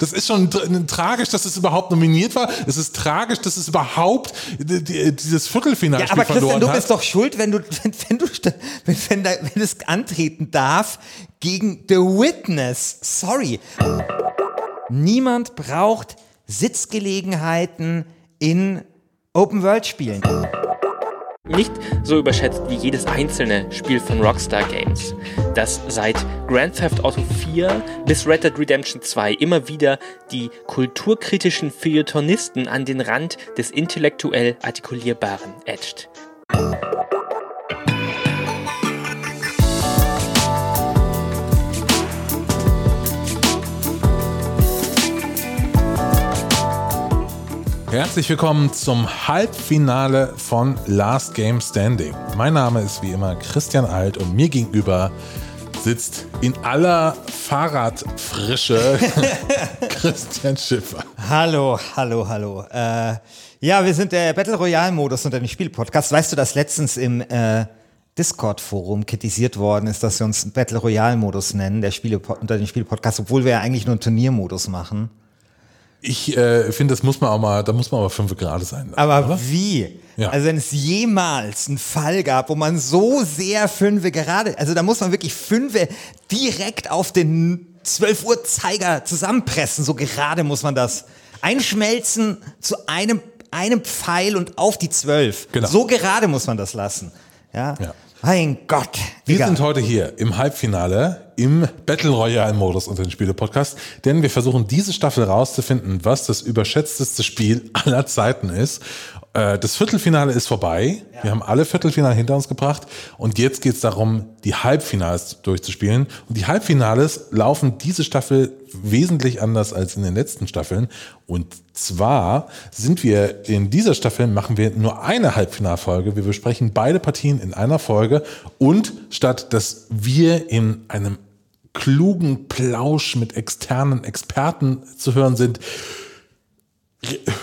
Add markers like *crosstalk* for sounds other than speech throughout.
Das ist schon tr- tragisch, dass es überhaupt nominiert war. Es ist tragisch, dass es überhaupt die- dieses Viertelfinale Ja, aber Christian, du hat. bist doch schuld, wenn du, *laughs* wenn, wenn du, wenn, wenn, da, wenn es antreten darf gegen The Witness. Sorry. Niemand braucht Sitzgelegenheiten in Open-World-Spielen. Nicht so überschätzt wie jedes einzelne Spiel von Rockstar Games, das seit Grand Theft Auto 4 bis Red Dead Redemption 2 immer wieder die kulturkritischen Feuilletonisten an den Rand des intellektuell Artikulierbaren edgt. Herzlich willkommen zum Halbfinale von Last Game Standing. Mein Name ist wie immer Christian Alt und mir gegenüber sitzt in aller Fahrradfrische *laughs* Christian Schiffer. Hallo, hallo, hallo. Äh, ja, wir sind der Battle Royale-Modus unter den Spielpodcast. Weißt du, dass letztens im äh, Discord-Forum kritisiert worden ist, dass wir uns Battle Royale-Modus nennen, der Spiele unter den Spielpodcast, obwohl wir ja eigentlich nur einen Turniermodus machen. Ich äh, finde, das muss man auch mal, da muss man aber fünf Grad sein. Aber oder? wie? Ja. Also wenn es jemals einen Fall gab, wo man so sehr Fünfe gerade, also da muss man wirklich Fünfe direkt auf den 12 Uhr Zeiger zusammenpressen, so gerade muss man das einschmelzen zu einem, einem Pfeil und auf die 12. Genau. So gerade muss man das lassen. Ja. Ja. Mein Gott. Wir Egal. sind heute hier im Halbfinale im Battle Royale Modus unter den Spiele Podcast, denn wir versuchen diese Staffel rauszufinden, was das überschätzteste Spiel aller Zeiten ist. Äh, Das Viertelfinale ist vorbei. Wir haben alle Viertelfinale hinter uns gebracht und jetzt geht es darum, die Halbfinals durchzuspielen. Und die Halbfinales laufen diese Staffel wesentlich anders als in den letzten Staffeln. Und zwar sind wir in dieser Staffel machen wir nur eine Halbfinalfolge. Wir besprechen beide Partien in einer Folge und statt dass wir in einem klugen Plausch mit externen Experten zu hören sind,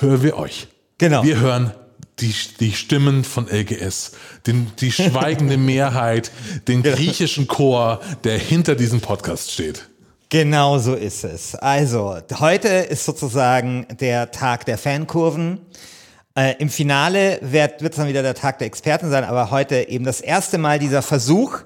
hören wir euch. Genau. Wir hören die, die Stimmen von LGS, den, die schweigende *laughs* Mehrheit, den griechischen Chor, der hinter diesem Podcast steht. Genau so ist es. Also, heute ist sozusagen der Tag der Fankurven. Äh, Im Finale wird es dann wieder der Tag der Experten sein, aber heute eben das erste Mal dieser Versuch,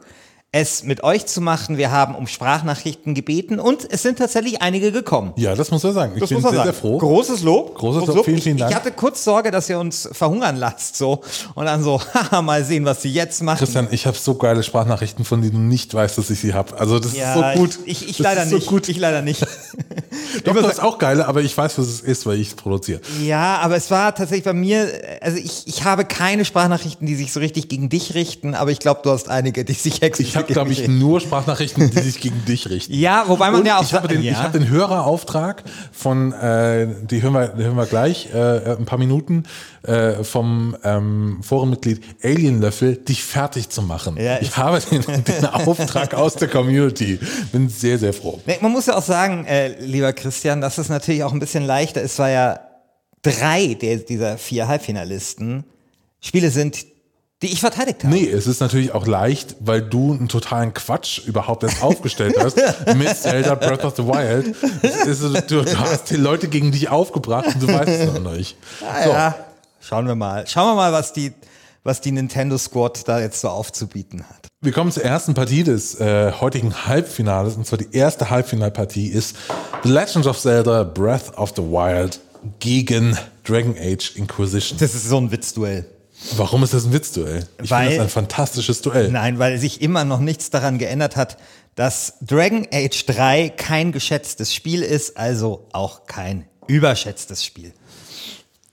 es mit euch zu machen. Wir haben um Sprachnachrichten gebeten und es sind tatsächlich einige gekommen. Ja, das muss man sagen. Ich Das bin sehr, sagen. sehr froh. Großes Lob. Großes Lob. Vielen, Ich- vielen Dank. Ich hatte kurz Sorge, dass ihr uns verhungern lasst, so. Und dann so, *laughs* haha, mal sehen, was sie jetzt machen. Christian, ich habe so geile Sprachnachrichten, von denen du nicht weißt, dass ich sie habe. Also das ist so gut. Ich, ich das leider so nicht. Gut. Ich leider nicht. *laughs* Doch, du hast auch geile, aber ich weiß, was es ist, weil ich es produziere. Ja, aber es war tatsächlich bei mir, also ich, ich habe keine Sprachnachrichten, die sich so richtig gegen dich richten, aber ich glaube, du hast einige, die sich explizit Ich habe, glaube ich, richten. nur Sprachnachrichten, die sich gegen dich richten. Ja, wobei man Und ja auch ich habe den, ja. ich habe den Hörerauftrag von, äh, die hören wir, die hören wir gleich, äh, ein paar Minuten, äh, vom ähm, Forenmitglied Alienlöffel, dich fertig zu machen. Ja, ich ich- habe den, den Auftrag aus der Community. Bin sehr, sehr froh. Man muss ja auch sagen, äh, lieber Christian, dass es natürlich auch ein bisschen leichter ist, weil ja drei der, dieser vier Halbfinalisten Spiele sind, die ich verteidigt habe. Nee, es ist natürlich auch leicht, weil du einen totalen Quatsch überhaupt erst aufgestellt hast *laughs* mit Zelda Breath of the Wild. Ist, du, du hast die Leute gegen dich aufgebracht und du weißt es noch nicht. Ah, ja. Schauen wir mal. Schauen wir mal, was die, was die Nintendo Squad da jetzt so aufzubieten hat. Wir kommen zur ersten Partie des äh, heutigen Halbfinales. Und zwar die erste Halbfinalpartie ist The Legend of Zelda Breath of the Wild gegen Dragon Age Inquisition. Das ist so ein Witzduell. Warum ist das ein Witzduell? Ich Weil- finde das ein fantastisches Duell. Nein, weil sich immer noch nichts daran geändert hat, dass Dragon Age 3 kein geschätztes Spiel ist, also auch kein überschätztes Spiel.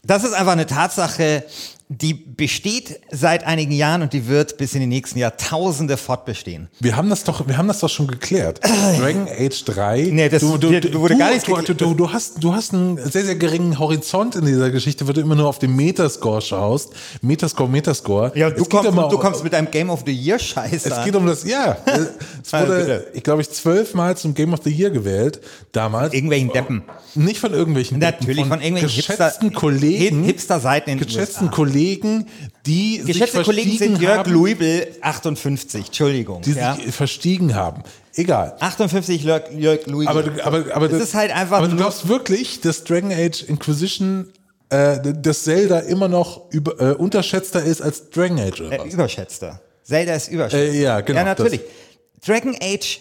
Das ist einfach eine Tatsache, die besteht seit einigen Jahren und die wird bis in die nächsten Jahrtausende fortbestehen. Wir haben das doch, wir haben das doch schon geklärt. Dragon Age 3. Nee, das wird- wurde gar nichts du, du, du, du, hast, du hast einen sehr, sehr geringen Horizont in dieser Geschichte, weil du immer nur auf den Metascore schaust. Metascore, Metascore. Ja, du kommst, immer- du kommst mit deinem Game of the Year Scheiß Es an. geht um das, ja. *laughs* Es Also wurde, ich glaube, ich zwölfmal zum Game of the Year gewählt, damals. Irgendwelchen Deppen. Nicht von irgendwelchen Deppen, Natürlich, von, irgendwelchen geschätzten Hipster, Kollegen. Hipster-Seiten in geschätzten. Kollegen Kollegen, die Geschätzte sich Kollegen sind Jörg haben, Luibel 58, Entschuldigung. die ja. sich verstiegen haben. Egal. 58 Jörg, Jörg Luibel. Aber, du, aber, aber, Das ist halt einfach aber du glaubst wirklich, dass Dragon Age Inquisition, äh, dass Zelda immer noch über, äh, unterschätzter ist als Dragon Age oder äh, was? überschätzter. Zelda ist überschätzt. Äh, ja, genau, Ja, natürlich. Dragon Age,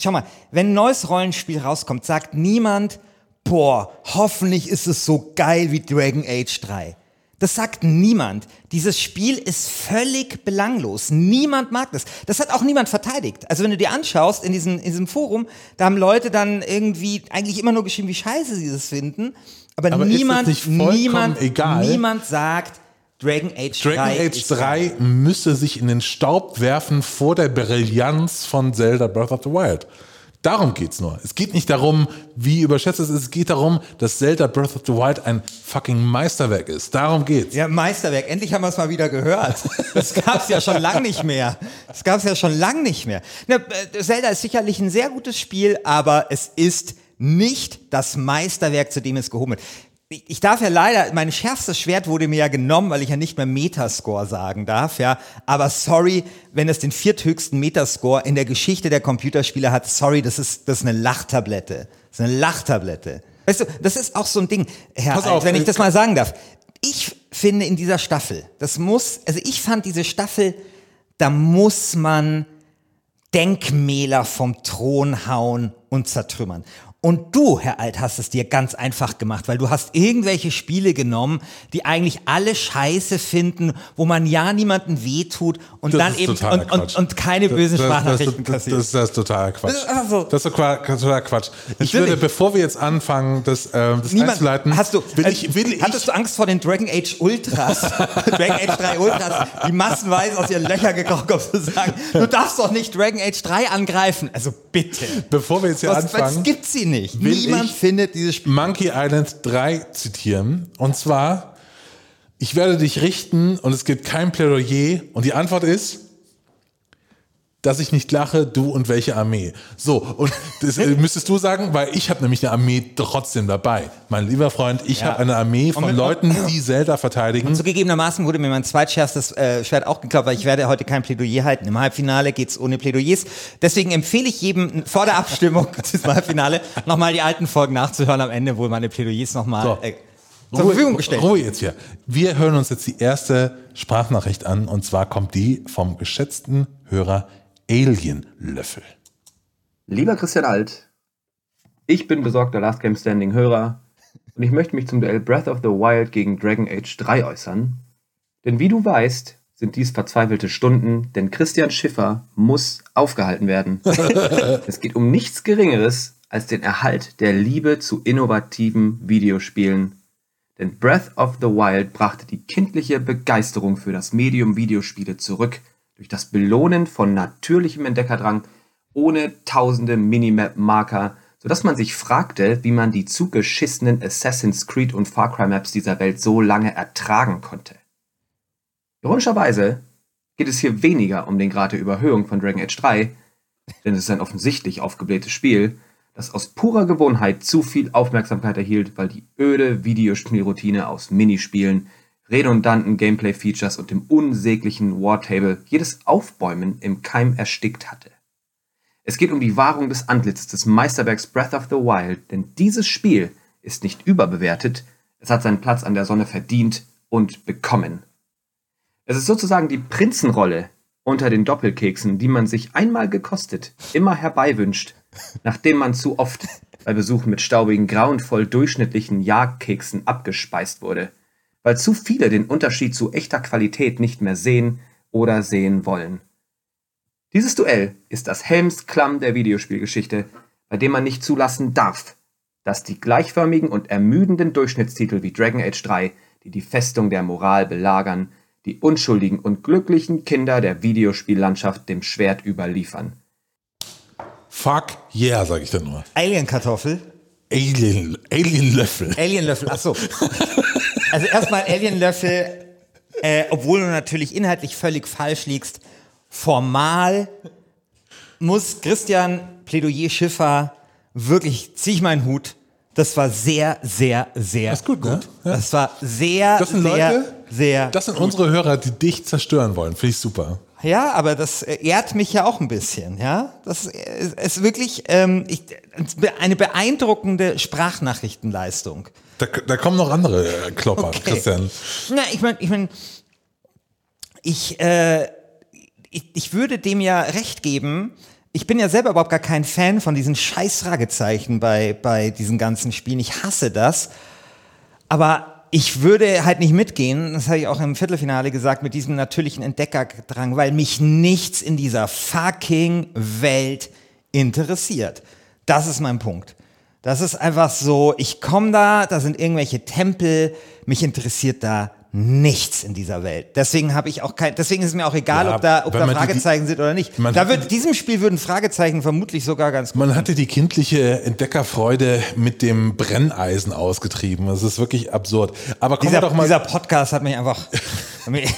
schau mal, wenn ein neues Rollenspiel rauskommt, sagt niemand, boah, hoffentlich ist es so geil wie Dragon Age 3. Das sagt niemand. Dieses Spiel ist völlig belanglos. Niemand mag das. Das hat auch niemand verteidigt. Also wenn du dir anschaust in diesem, in diesem Forum, da haben Leute dann irgendwie eigentlich immer nur geschrieben, wie scheiße sie das finden. Aber, Aber niemand, niemand, egal? niemand sagt, Dragon Age Dragon 3 Age ist 3 müsse sich in den Staub werfen vor der Brillanz von Zelda Breath of the Wild. Darum geht's nur. Es geht nicht darum, wie überschätzt es ist. Es geht darum, dass Zelda Breath of the Wild ein fucking Meisterwerk ist. Darum geht's. Ja, Meisterwerk. Endlich haben wir es mal wieder gehört. Das gab es ja schon lang nicht mehr. Das gab es ja schon lang nicht mehr. Äh, Zelda ist sicherlich ein sehr gutes Spiel, aber es ist nicht das Meisterwerk, zu dem es gehoben wird. Ich darf ja leider, mein schärfstes Schwert wurde mir ja genommen, weil ich ja nicht mehr Metascore sagen darf, ja. Aber sorry, wenn es den vierthöchsten Metascore in der Geschichte der Computerspiele hat, sorry, das ist, das ist eine Lachtablette. Das ist eine Lachtablette. Weißt du, das ist auch so ein Ding, Herr Pass Alt, auf, wenn ich äh, das mal sagen darf. Ich finde in dieser Staffel, das muss, also ich fand diese Staffel, da muss man Denkmäler vom Thron hauen und zertrümmern. Und du, Herr Alt, hast es dir ganz einfach gemacht, weil du hast irgendwelche Spiele genommen, die eigentlich alle scheiße finden, wo man ja niemanden wehtut und Das dann eben und, und, und keine bösen Das- das- Sprachnachrichten das, das, kassiert. das, das ist totaler Quatsch. Das ist einfach so. Das ist total totaler Quatsch. Ich würde, bevor wir jetzt anfangen, das, ähm, das Niemand, einzuleiten, hast du, will äh, ich, will ich, hattest du Angst vor den Dragon Age Ultras? *laughs* Dragon Age 3 Ultras, die massenweise aus ihren Löchern gekrochen kommen, zu sagen, du darfst doch nicht Dragon Age 3 angreifen. Also bitte. bevor wir jetzt hier Was, was anfangen, gibt sie nicht? Will Niemand findet dieses Spiel. Monkey Island 3 zitieren. Und zwar, ich werde dich richten und es gibt kein Plädoyer. Und die Antwort ist, dass ich nicht lache, du und welche Armee. So, und *laughs* das äh, müsstest du sagen, weil ich habe nämlich eine Armee trotzdem dabei. Mein lieber Freund, ich Ja. habe eine Armee von Leuten, die Zelda verteidigen. Zugegebenermaßen wurde mir mein zweitschärfstes äh, Schwert auch geklaut, weil ich werde heute kein Plädoyer halten. Im Halbfinale geht's ohne Plädoyers. Deswegen empfehle ich jedem vor der Abstimmung *laughs* zum Halbfinale nochmal die alten Folgen nachzuhören am Ende, wo meine Plädoyers nochmal So. äh, zur Verfügung gestellt Ruhe jetzt hier. Wir hören uns jetzt die erste Sprachnachricht an und zwar kommt die vom geschätzten Hörer Alienlöffel. Lieber Christian Alt, ich bin besorgter Last Game Standing Hörer und ich möchte mich zum Duell Breath of the Wild gegen Dragon Age 3 äußern. Denn wie du weißt, sind dies verzweifelte Stunden, denn Christian Schiffer muss aufgehalten werden. *laughs* es geht um nichts Geringeres als den Erhalt der Liebe zu innovativen Videospielen. Denn Breath of the Wild brachte die kindliche Begeisterung für das Medium Videospiele zurück durch das Belohnen von natürlichem Entdeckerdrang ohne tausende Minimap-Marker, sodass man sich fragte, wie man die zugeschissenen Assassin's Creed und Far Cry Maps dieser Welt so lange ertragen konnte. Ironischerweise geht es hier weniger um den Grad der Überhöhung von Dragon Age 3, denn es ist ein offensichtlich aufgeblähtes Spiel, das aus purer Gewohnheit zu viel Aufmerksamkeit erhielt, weil die öde Videospielroutine aus Minispielen, redundanten Gameplay-Features und dem unsäglichen Wartable jedes Aufbäumen im Keim erstickt hatte. Es geht um die Wahrung des Antlitzes des Meisterwerks Breath of the Wild, denn dieses Spiel ist nicht überbewertet, es hat seinen Platz an der Sonne verdient und bekommen. Es ist sozusagen die Prinzenrolle unter den Doppelkeksen, die man sich einmal gekostet, immer herbeiwünscht, nachdem man zu oft bei Besuchen mit staubigen, grauenvoll durchschnittlichen Jagdkeksen abgespeist wurde, weil zu viele den Unterschied zu echter Qualität nicht mehr sehen oder sehen wollen. Dieses Duell ist das Helmsklamm der Videospielgeschichte, bei dem man nicht zulassen darf, dass die gleichförmigen und ermüdenden Durchschnittstitel wie Dragon Age 3, die die Festung der Moral belagern, die unschuldigen und glücklichen Kinder der Videospiellandschaft dem Schwert überliefern. Fuck yeah, sage ich dann nur. Alien-Kartoffel. Alien, Alienlöffel. Alienlöffel, ach so. *laughs* Also erstmal Alienlöffel, äh, obwohl du natürlich inhaltlich völlig falsch liegst, formal muss Christian Plädoyer Schiffer wirklich, zieh ich meinen Hut, Das war sehr, sehr, sehr Das ist gut, ne? Ja. Das war sehr, Das sind sehr, Leute, sehr. Das sind unsere Hörer, die dich zerstören wollen. Finde ich super. Ja, aber das äh, ehrt mich ja auch ein bisschen, ja. Das ist ist wirklich ähm, ich, eine beeindruckende Sprachnachrichtenleistung. Da, da kommen noch andere Klopper, Okay. Christian. Na, ich meine, ich meine, ich, äh, ich, ich würde dem ja recht geben. Ich bin ja selber überhaupt gar kein Fan von diesen scheiß Fragezeichen bei, bei diesen ganzen Spielen. Ich hasse das. Aber ich würde halt nicht mitgehen, das habe ich auch im Viertelfinale gesagt, mit diesem natürlichen Entdeckerdrang, weil mich nichts in dieser fucking Welt interessiert. Das ist mein Punkt. Das ist einfach so, ich komme da, da sind irgendwelche Tempel, mich interessiert da nichts in dieser Welt. Deswegen habe ich auch kein, deswegen ist es mir auch egal, Ja, ob da, ob da man die- Fragezeichen sind oder nicht. man Da wird, diesem Spiel würden Fragezeichen vermutlich sogar ganz gut. Man hatte die kindliche Entdeckerfreude mit dem Brenneisen ausgetrieben. Das ist wirklich absurd. Aber Dieser, doch mal. dieser Podcast hat mich einfach, *laughs* hat mich,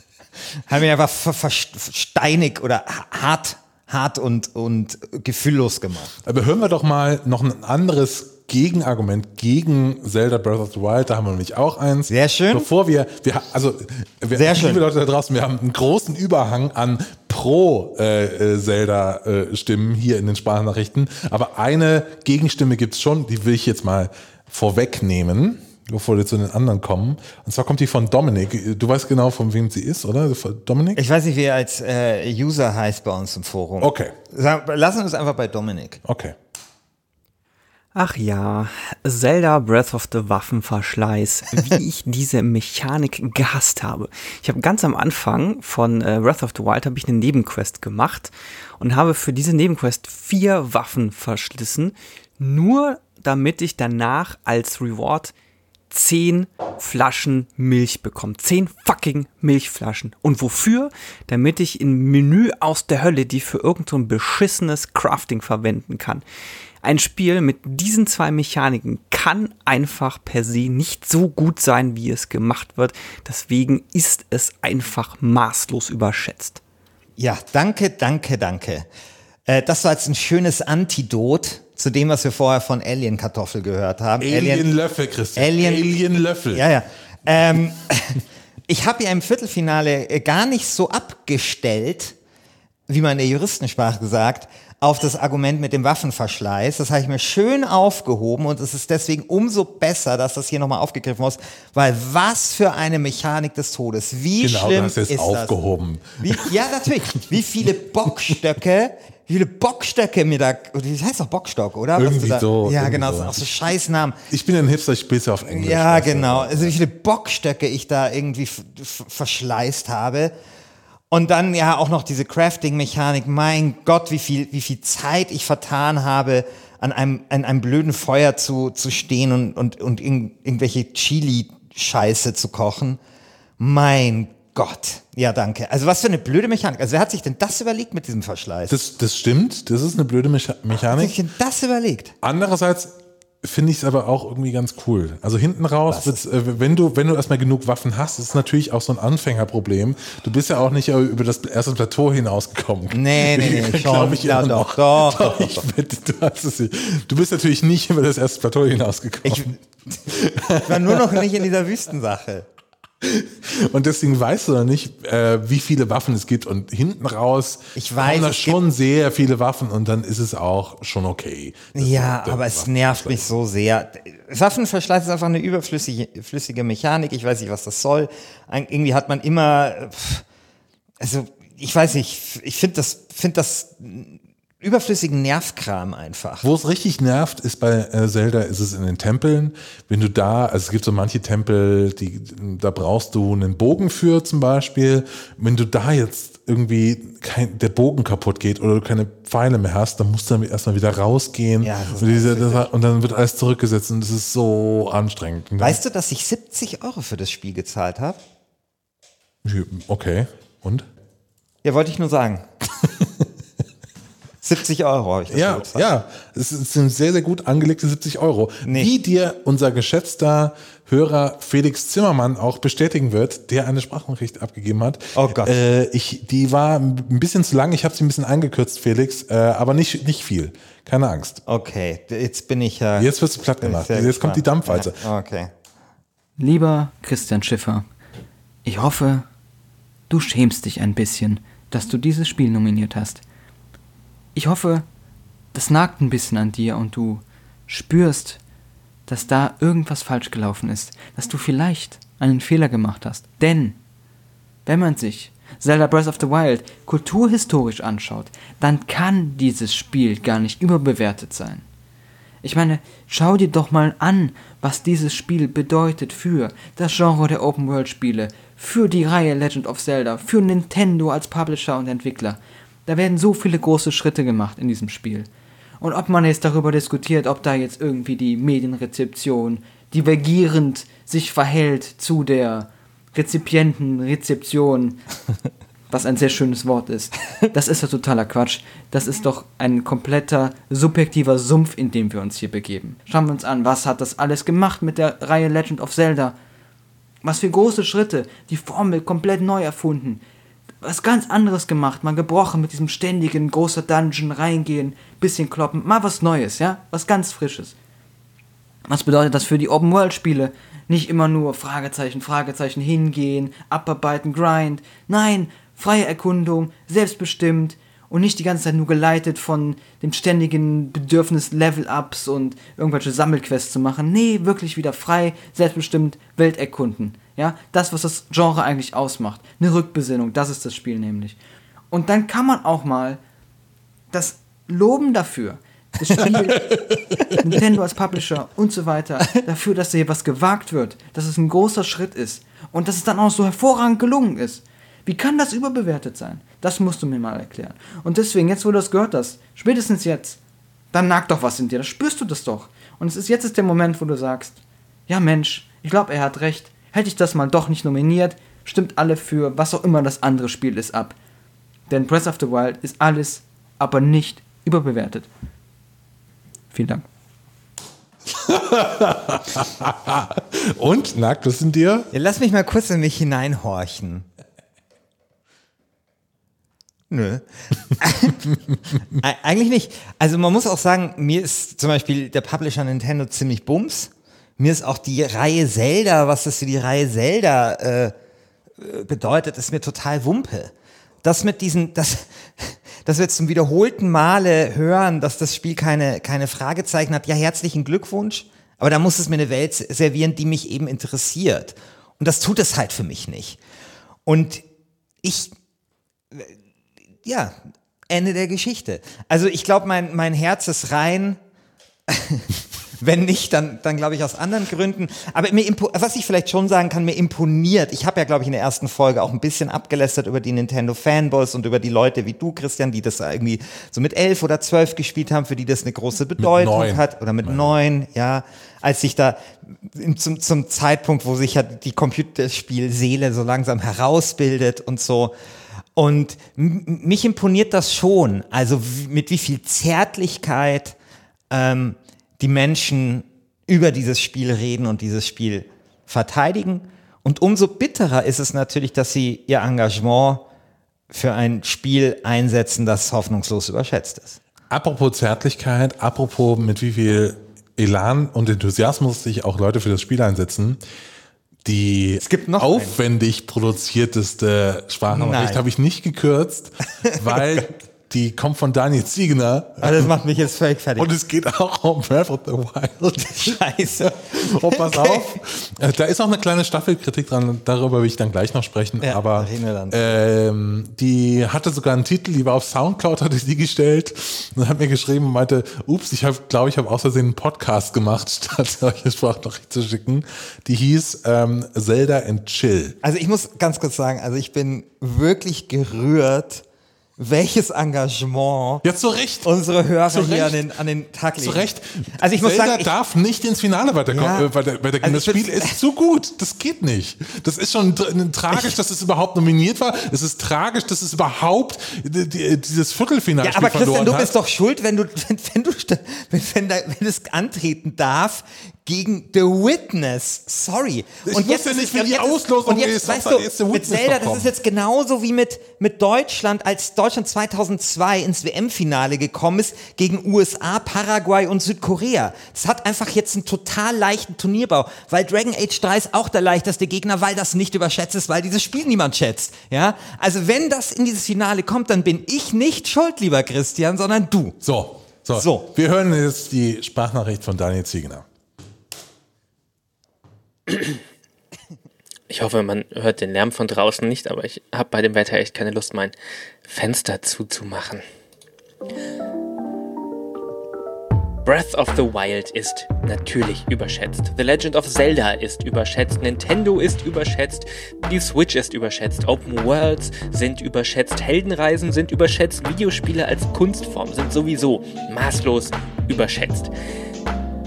*laughs* hat mich einfach ver, ver, versteinig oder hart, hart und, und gefühllos gemacht. Aber hören wir doch mal noch ein anderes Gegenargument gegen Zelda Breath of the Wild. Da haben wir nämlich auch eins. Sehr schön. Bevor wir, wir also, wir, Sehr schön. liebe Leute da draußen, wir haben einen großen Überhang an Pro-Zelda-Stimmen hier in den Sprachnachrichten. Aber eine Gegenstimme gibt's schon, die will ich jetzt mal vorwegnehmen. Bevor wir zu den anderen kommen. Und zwar kommt die von Dominik. Du weißt genau, von wem sie ist, oder? Dominik? Ich weiß nicht, wie er als äh, User heißt bei uns im Forum. Okay. Lassen wir es einfach bei Dominik. Okay. Ach ja, Zelda Breath of the Waffenverschleiß, wie ich *laughs* diese Mechanik gehasst habe. Ich habe ganz am Anfang von äh, Breath of the Wild habe ich eine Nebenquest gemacht und habe für diese Nebenquest vier Waffen verschlissen, nur damit ich danach als Reward zehn Flaschen Milch bekomme. Zehn fucking Milchflaschen. Und wofür? Damit ich ein Menü aus der Hölle, die für irgend so beschissenes Crafting verwenden kann. Ein Spiel mit diesen zwei Mechaniken kann einfach per se nicht so gut sein, wie es gemacht wird. Deswegen ist es einfach maßlos überschätzt. Ja, danke, danke, danke. Äh, das war jetzt ein schönes Antidot zu dem, was wir vorher von Alien Kartoffel gehört haben. Alien-Löffel, Christian. Alien- Alien-Löffel. Ja, ja. Ähm, *laughs* ich habe ja im Viertelfinale äh, gar nicht so abgestellt, wie man in der Juristensprache gesagt, auf das Argument mit dem Waffenverschleiß. Das habe ich mir schön aufgehoben und es ist deswegen umso besser, dass das hier nochmal aufgegriffen muss, weil was für eine Mechanik des Todes. Wie Genau, schlimm hast jetzt ist aufgehoben. das? Wie, ja, natürlich. Wie viele *laughs* Bockstöcke, wie viele Bockstöcke mir da, das heißt doch Bockstock, oder? Irgendwie da, so, Ja, irgendwie genau, so. auch so Scheißnamen. Ich bin ein Hipster, ich spiele ja auf Englisch. Ja, genau. Also wie viele Bockstöcke ich da irgendwie verschleißt habe. Und dann ja auch noch diese Crafting-Mechanik. Mein Gott, wie viel, wie viel Zeit ich vertan habe, an einem, an einem blöden Feuer zu, zu stehen und, und, und in, irgendwelche Chili-Scheiße zu kochen. Mein Gott. Ja, danke. Also was für eine blöde Mechanik. Also wer hat sich denn das überlegt mit diesem Verschleiß? Das, das stimmt, das ist eine blöde Mecha wer hat sich Mechanik. denn das überlegt? Andererseits finde ich es aber auch irgendwie ganz cool. Also hinten raus, äh, wenn du wenn du erstmal genug Waffen hast, ist es natürlich auch so ein Anfängerproblem. Du bist ja auch nicht über das erste Plateau hinausgekommen. Nee, nee, nee, *laughs* schon. ich Ja, doch, noch. doch, doch, Ich wette, du hast es nicht. Du bist natürlich nicht über das erste Plateau hinausgekommen. Ich, *laughs* ich war nur noch nicht in dieser Wüstensache. Und deswegen weißt du noch nicht, äh, wie viele Waffen es gibt. Und hinten raus Ich weiß, kommen da schon sehr viele Waffen und dann ist es auch schon okay. Ja, aber es nervt mich so sehr. Waffenverschleiß ist einfach eine überflüssige flüssige Mechanik. Ich weiß nicht, was das soll. Irgendwie hat man immer, also ich weiß nicht, ich finde das, finde das überflüssigen Nervkram einfach. Wo es richtig nervt, ist bei äh, Zelda, ist es in den Tempeln. Wenn du da, also es gibt so manche Tempel, die, da brauchst du einen Bogen für zum Beispiel. Wenn du da jetzt irgendwie kein, der Bogen kaputt geht oder du keine Pfeile mehr hast, dann musst du dann erstmal wieder rausgehen. Ja, und, diese, das, und dann wird alles zurückgesetzt und das ist so anstrengend. Weißt du, dass ich 70 Euro für das Spiel gezahlt habe? Okay. Und? Ja, wollte ich nur sagen. *laughs* 70 Euro habe ich das Ja, ja, es sind sehr, sehr gut angelegte 70 Euro. Nee. Wie dir unser geschätzter Hörer Felix Zimmermann auch bestätigen wird, der eine Sprachnachricht abgegeben hat. Oh Gott. Äh, ich, die war ein bisschen zu lang, ich habe sie ein bisschen eingekürzt, Felix, äh, aber nicht, nicht viel. Keine Angst. Okay, jetzt bin ich ja. Jetzt wirst du platt gemacht. Jetzt kommt die gespannt. Dampfwalze. Ja, okay. Lieber Christian Schiffer, ich hoffe, du schämst dich ein bisschen, dass du dieses Spiel nominiert hast. Ich hoffe, das nagt ein bisschen an dir und du spürst, dass da irgendwas falsch gelaufen ist, dass du vielleicht einen Fehler gemacht hast. Denn, wenn man sich Zelda Breath of the Wild kulturhistorisch anschaut, dann kann dieses Spiel gar nicht überbewertet sein. Ich meine, schau dir doch mal an, was dieses Spiel bedeutet für das Genre der Open-World-Spiele, für die Reihe Legend of Zelda, für Nintendo als Publisher und Entwickler. Da werden so viele große Schritte gemacht in diesem Spiel. Und ob man jetzt darüber diskutiert, ob da jetzt irgendwie die Medienrezeption divergierend sich verhält zu der Rezipientenrezeption, *laughs* was ein sehr schönes Wort ist. Das ist ja totaler Quatsch. Das ist doch ein kompletter subjektiver Sumpf, in dem wir uns hier begeben. Schauen wir uns an, was hat das alles gemacht mit der Reihe Legend of Zelda? Was für große Schritte, die Formel komplett neu erfunden. Was ganz anderes gemacht, mal gebrochen mit diesem ständigen großer Dungeon reingehen, bisschen kloppen, mal was Neues, ja? Was ganz Frisches. Was bedeutet das für die Open-World-Spiele? Nicht immer nur Fragezeichen, Fragezeichen hingehen, abarbeiten, Grind. Nein, freie Erkundung, selbstbestimmt und nicht die ganze Zeit nur geleitet von dem ständigen Bedürfnis Level-Ups und irgendwelche Sammelquests zu machen. Nee, wirklich wieder frei, selbstbestimmt Welt erkunden. Ja, das, was das Genre eigentlich ausmacht. Eine Rückbesinnung, das ist das Spiel nämlich. Und dann kann man auch mal das Loben dafür, das Spiel, *laughs* Nintendo als Publisher und so weiter, dafür, dass hier was gewagt wird, dass es ein großer Schritt ist und dass es dann auch so hervorragend gelungen ist. Wie kann das überbewertet sein? Das musst du mir mal erklären. Und deswegen, jetzt wo du das gehört hast, spätestens jetzt, dann nagt doch was in dir, da spürst du das doch. Und es ist jetzt ist der Moment, wo du sagst, ja Mensch, ich glaube, er hat recht. Hätte ich das mal doch nicht nominiert, stimmt alle für was auch immer das andere Spiel ist ab. Denn Breath of the Wild ist alles, aber nicht überbewertet. Vielen Dank. *laughs* Und nagt es in dir? Ja, lass mich mal kurz in mich hineinhorchen. Nö. *laughs* Eig- Eigentlich nicht. Also man muss auch sagen, mir ist zum Beispiel der Publisher Nintendo ziemlich bums. Mir ist auch die Reihe Zelda, was das für die Reihe Zelda äh, bedeutet, ist mir total Wumpe. Das mit diesen, das, *laughs* dass wir zum wiederholten Male hören, dass das Spiel keine, keine Fragezeichen hat. Ja, herzlichen Glückwunsch. Aber da muss es mir eine Welt servieren, die mich eben interessiert. Und das tut es halt für mich nicht. Und ich, äh, ja, Ende der Geschichte. Also ich glaube, mein, mein Herz ist rein. *laughs* Wenn nicht, dann, dann glaube ich aus anderen Gründen. Aber mir was ich vielleicht schon sagen kann, mir imponiert. Ich habe ja, glaube ich, in der ersten Folge auch ein bisschen abgelästert über die Nintendo-Fanboys und über die Leute wie du, Christian, die das irgendwie so mit elf oder zwölf gespielt haben, für die das eine große Bedeutung hat. Oder mit neun, ja. Als sich da zum, zum Zeitpunkt, wo sich ja die Computerspielseele so langsam herausbildet und so. Und mich imponiert das schon. Also mit wie viel Zärtlichkeit ähm, die Menschen über dieses Spiel reden und dieses Spiel verteidigen. Und umso bitterer ist es natürlich, dass sie ihr Engagement für ein Spiel einsetzen, das hoffnungslos überschätzt ist. Apropos Zärtlichkeit, apropos mit wie viel Elan und Enthusiasmus sich auch Leute für das Spiel einsetzen. Die aufwendig produzierteste Sprachnachricht habe ich nicht gekürzt, *laughs* weil die kommt von Daniel Ziegner Aber das macht mich jetzt völlig fertig. und es geht auch um Breath of the Wild. Scheiße. *laughs* Oh, pass Okay. auf. Äh, Da ist auch eine kleine Staffelkritik dran, darüber will ich dann gleich noch sprechen. Ja, aber. Ähm, die hatte sogar einen Titel, die war auf Soundcloud, hatte sie gestellt und hat mir geschrieben und meinte, ups, ich habe, glaube ich, habe aus Versehen einen Podcast gemacht, *laughs* statt euch eine Sprachnachricht zu schicken. Die hieß ähm, Zelda and Chill. Also ich muss ganz kurz sagen, also ich bin wirklich gerührt welches Engagement Ja, zu Recht. unsere Hörer Zu hier an den, an den Tag legen. Zu Recht. Also ich muss Zelda sagen, ich, darf nicht ins Finale weiterkommen, Ja. äh, weiter, weitergehen. Also das Spiel ist zu gut. Das geht nicht. Das ist schon tr- tragisch, dass es überhaupt nominiert war. Es ist tragisch, dass es überhaupt die, die, dieses Viertelfinale ja, aber Christian, du bist doch schuld, wenn du, wenn, *laughs* wenn du, wenn, wenn, wenn es antreten darf gegen The Witness. Sorry. Ich wusste ist nicht, es- wie und die jetzt Auslosung und jetzt, ist, Weißt du, jetzt The mit Zelda, das ist jetzt genauso wie mit, mit Deutschland, als Deutschland 2002 ins WM-Finale gekommen ist, gegen USA, Paraguay und Südkorea. Das hat einfach jetzt einen total leichten Turnierbau, weil Dragon Age 3 ist auch der leichteste Gegner, weil das nicht überschätzt ist, weil dieses Spiel niemand schätzt. Ja? Also wenn das in dieses Finale kommt, dann bin ich nicht schuld, lieber Christian, sondern du. So, so, So. Wir hören jetzt die Sprachnachricht von Daniel Ziegener. Ich hoffe, man hört den Lärm von draußen nicht, aber ich habe bei dem Wetter echt keine Lust, mein Fenster zuzumachen. Breath of the Wild ist natürlich überschätzt. The Legend of Zelda ist überschätzt. Nintendo ist überschätzt. Die Switch ist überschätzt. Open Worlds sind überschätzt. Heldenreisen sind überschätzt. Videospiele als Kunstform sind sowieso maßlos überschätzt.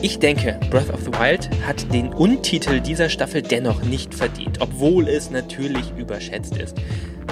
Ich denke, Breath of the Wild hat den Untitel dieser Staffel dennoch nicht verdient, obwohl es natürlich überschätzt ist.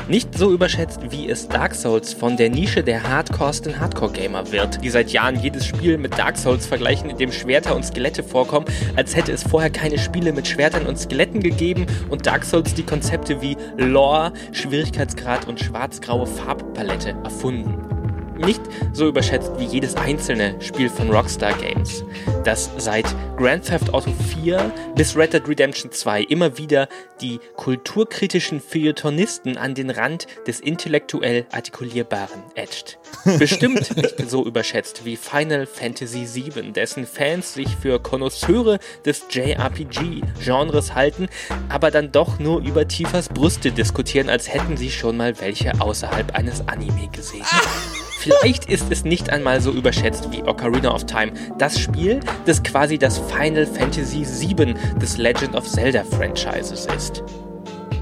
Nicht so überschätzt, wie es Dark Souls von der Nische der Hardcoresten Hardcore-Gamer wird, die seit Jahren jedes Spiel mit Dark Souls vergleichen, in dem Schwerter und Skelette vorkommen, als hätte es vorher keine Spiele mit Schwertern und Skeletten gegeben und Dark Souls die Konzepte wie Lore, Schwierigkeitsgrad und schwarz-graue Farbpalette erfunden nicht so überschätzt wie jedes einzelne Spiel von Rockstar Games, das seit Grand Theft Auto 4 bis Red Dead Redemption 2 immer wieder die kulturkritischen Feuilletonisten an den Rand des intellektuell Artikulierbaren edgt. *laughs* Bestimmt nicht so überschätzt wie Final Fantasy VII, dessen Fans sich für Konnoisseure des JRPG-Genres halten, aber dann doch nur über Tiefers Brüste diskutieren, als hätten sie schon mal welche außerhalb eines Anime gesehen. *laughs* Vielleicht ist es nicht einmal so überschätzt wie Ocarina of Time, das Spiel, das quasi das Final Fantasy VII des Legend of Zelda Franchises ist.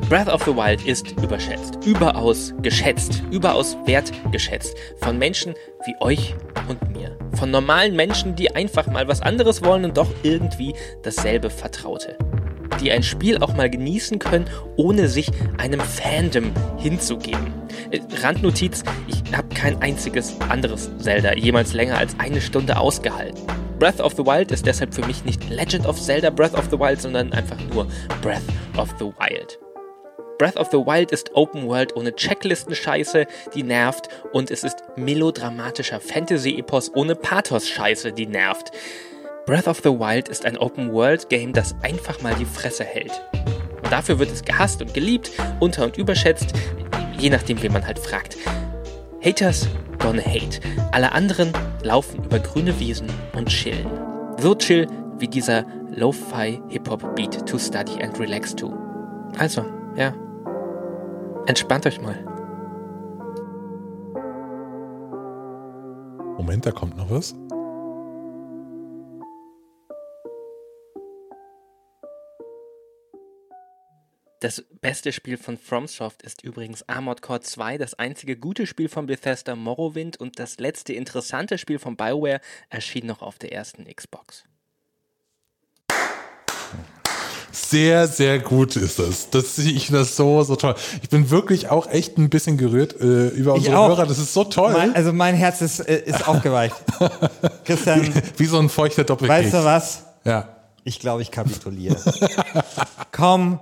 Breath of the Wild ist überschätzt, überaus geschätzt, überaus wertgeschätzt von Menschen wie euch und mir. Von normalen Menschen, die einfach mal was anderes wollen und doch irgendwie dasselbe Vertraute. Die ein Spiel auch mal genießen können, ohne sich einem Fandom hinzugeben. Äh, Randnotiz, ich habe kein einziges anderes Zelda jemals länger als eine Stunde ausgehalten. Breath of the Wild ist deshalb für mich nicht Legend of Zelda Breath of the Wild, sondern einfach nur Breath of the Wild. Breath of the Wild ist Open World ohne Checklisten-Scheiße, die nervt, und es ist melodramatischer Fantasy-Epos ohne Pathos-Scheiße, die nervt. Breath of the Wild ist ein Open-World-Game, das einfach mal die Fresse hält. Und dafür wird es gehasst und geliebt, unter- und überschätzt, je nachdem, wen man halt fragt. Haters gonna hate. Alle anderen laufen über grüne Wiesen und chillen. So chill wie dieser Lo-Fi Hip-Hop-Beat to study and relax to. Also, ja. Entspannt euch mal. Moment, da kommt noch was. Das beste Spiel von FromSoft ist übrigens Armored Core 2, das einzige gute Spiel von Bethesda Morrowind und das letzte interessante Spiel von BioWare erschien noch auf der ersten Xbox. Sehr, sehr gut ist das. Das sehe ich das so, so toll. Ich bin wirklich auch echt ein bisschen gerührt äh, über unsere auch. Hörer. Das ist so toll. Mein, also mein Herz ist, äh, ist aufgeweicht. *laughs* Christian, Wie so ein feuchter Doppelkeks. weißt du was? Ja. Ich glaube, ich kapituliere. Komm,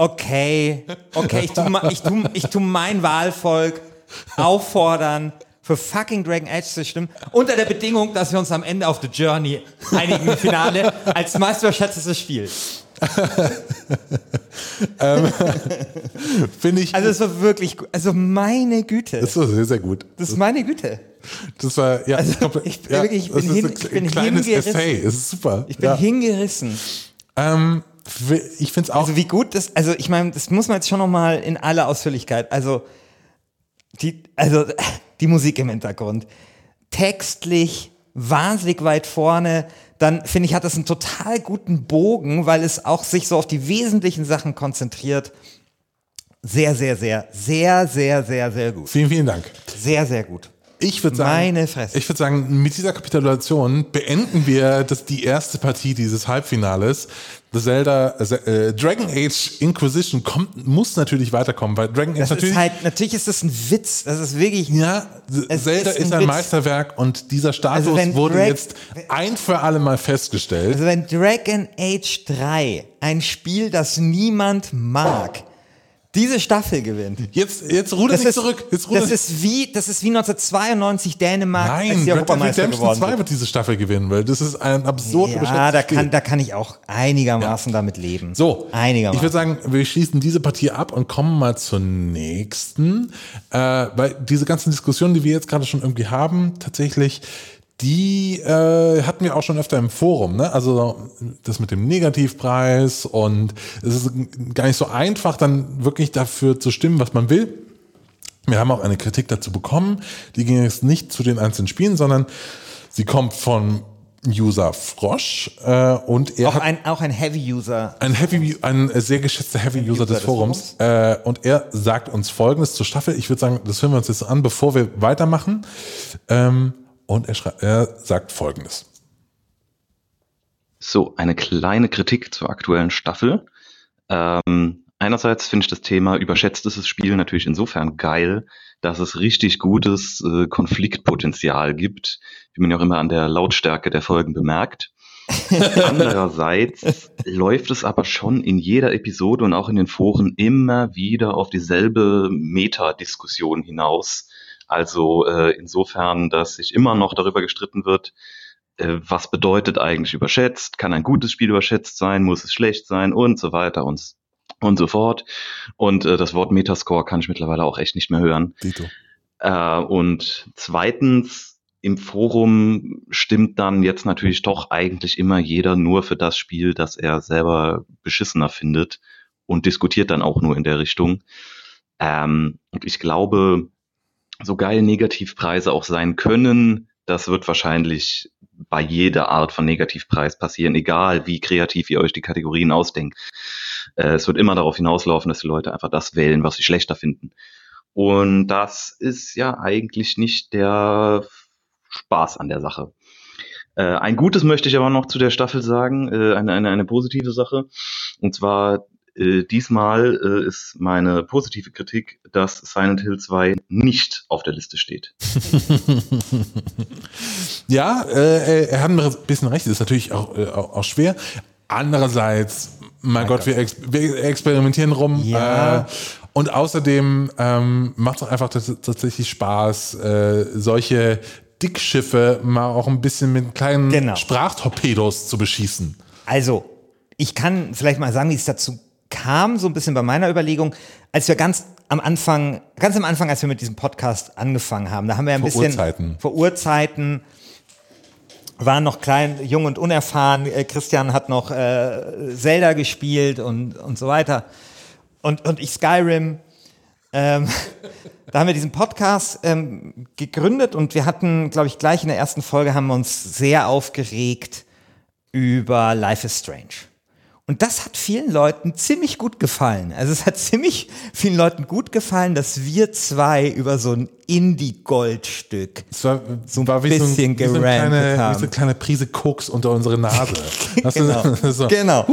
okay, okay, ich tu, ich, tu, ich tu mein Wahlvolk auffordern, für fucking Dragon Age zu stimmen, unter der Bedingung, dass wir uns am Ende auf The Journey einigen im Finale als meist überschätztes Spiel. *laughs* Finde ich. Also es war wirklich gut. Also meine Güte. das war sehr, sehr gut. Das ist meine Güte. Das war, ja, Also, ich bin ja, wirklich- ich bin hin- ich bin ein kleines hingerissen. Essay. Es ist super. Ich bin ja. hingerissen. ähm, ich finde es auch. Also wie gut das, also ich meine, das muss man jetzt schon nochmal in aller Ausführlichkeit, also die, also die Musik im Hintergrund, textlich wahnsinnig weit vorne, dann finde ich, hat das einen total guten Bogen, weil es auch sich so auf die wesentlichen Sachen konzentriert. Sehr, sehr, sehr, sehr, sehr, sehr, sehr gut. Vielen, vielen Dank. Sehr, sehr gut. Ich würde sagen, Meine Fresse. ich würde sagen, mit dieser Kapitulation beenden wir das, die erste Partie dieses Halbfinales. The Zelda, äh, Dragon Age Inquisition kommt, muss natürlich weiterkommen, weil Dragon Age Das natürlich, ist halt, natürlich ist das ein Witz. Das ist wirklich. ja, Zelda ist ist, ein ein. Meisterwerk und dieser Status Also wurde Drag- jetzt ein für alle Mal festgestellt. Also wenn Dragon Age 3, ein Spiel, das niemand mag, diese Staffel gewinnt. Jetzt, jetzt ruder Das ist, zurück. Jetzt ruder das ist wie, das ist wie 1992 Dänemark, als Nein, die Red Dead Europameister Redemption geworden 2 sind. wird diese Staffel gewinnen, weil das ist ein absurd Ja, da Spiel. kann, da kann ich auch einigermaßen damit leben. So, ich einigermaßen. würde sagen, wir schließen diese Partie ab und kommen mal zur nächsten, äh, weil diese ganzen Diskussionen, die wir jetzt gerade schon irgendwie haben, tatsächlich, die äh, hatten wir auch schon öfter im Forum, ne? Also das mit dem Negativpreis und es ist gar nicht so einfach, dann wirklich dafür zu stimmen, was man will. Wir haben auch eine Kritik dazu bekommen. Die ging jetzt nicht zu den einzelnen Spielen, sondern sie kommt von User Frosch äh, und er auch hat ein, auch ein Heavy-User. ein Heavy, ein sehr geschätzter Heavy-User des des Forums. Äh, und er sagt uns Folgendes zur Staffel. Ich würde sagen, das hören wir uns jetzt an, bevor wir weitermachen. Ähm, und er, er sagt Folgendes. So, eine kleine Kritik zur aktuellen Staffel. Ähm, einerseits finde ich das Thema überschätztes Spiel natürlich insofern geil, dass es richtig gutes äh, Konfliktpotenzial gibt, wie man ja auch immer an der Lautstärke der Folgen bemerkt. *laughs* Andererseits läuft es aber schon in jeder Episode und auch in den Foren immer wieder auf dieselbe Metadiskussion hinaus. Also äh, insofern, dass sich immer noch darüber gestritten wird, äh, was bedeutet eigentlich überschätzt? Kann ein gutes Spiel überschätzt sein? Muss es schlecht sein? Und so weiter und, und so fort. Und äh, das Wort Metascore kann ich mittlerweile auch echt nicht mehr hören. Dito. Äh, und zweitens, im Forum stimmt dann jetzt natürlich doch eigentlich immer jeder nur für das Spiel, das er selber beschissener findet und diskutiert dann auch nur in der Richtung. Ähm, und ich glaube, so geil Negativpreise auch sein können, das wird wahrscheinlich bei jeder Art von Negativpreis passieren, egal wie kreativ ihr euch die Kategorien ausdenkt. Äh, es wird immer darauf hinauslaufen, dass die Leute einfach das wählen, was sie schlechter finden. Und das ist ja eigentlich nicht der Spaß an der Sache. Äh, ein Gutes möchte ich aber noch zu der Staffel sagen, äh, eine, eine, eine positive Sache. Und zwar äh, diesmal äh, ist meine positive Kritik, dass Silent Hill 2 nicht auf der Liste steht. *laughs* Ja, äh, er hat ein bisschen recht. Das ist natürlich auch, äh, auch, auch schwer. Andererseits, mein, Gott, Wir, ex wir experimentieren rum. Ja. Äh, und außerdem ähm, macht es auch einfach tats- tatsächlich Spaß, äh, solche Dickschiffe mal auch ein bisschen mit kleinen Genau. Sprachtorpedos zu beschießen. Also, ich kann vielleicht mal sagen, wie es dazu kam, so ein bisschen bei meiner Überlegung, als wir ganz am Anfang, ganz am Anfang, als wir mit diesem Podcast angefangen haben, da haben wir ein Vor bisschen Urzeiten. vor Urzeiten waren noch klein, jung und unerfahren. Äh, Christian hat noch äh, Zelda gespielt und, und so weiter. Und, und ich Skyrim. Ähm, *laughs* da haben wir diesen Podcast ähm, gegründet und wir hatten, glaube ich, gleich in der ersten Folge haben wir uns sehr aufgeregt über Life is Strange. Und das hat vielen Leuten ziemlich gut gefallen. Also es hat ziemlich vielen Leuten gut gefallen, dass wir zwei über so ein Indie-Goldstück war so war wie, bisschen so, ein, wie, so eine gerantet kleine, wie haben. so eine kleine Prise Koks unter unsere Nase. *laughs* Genau. *laughs* so. Genau.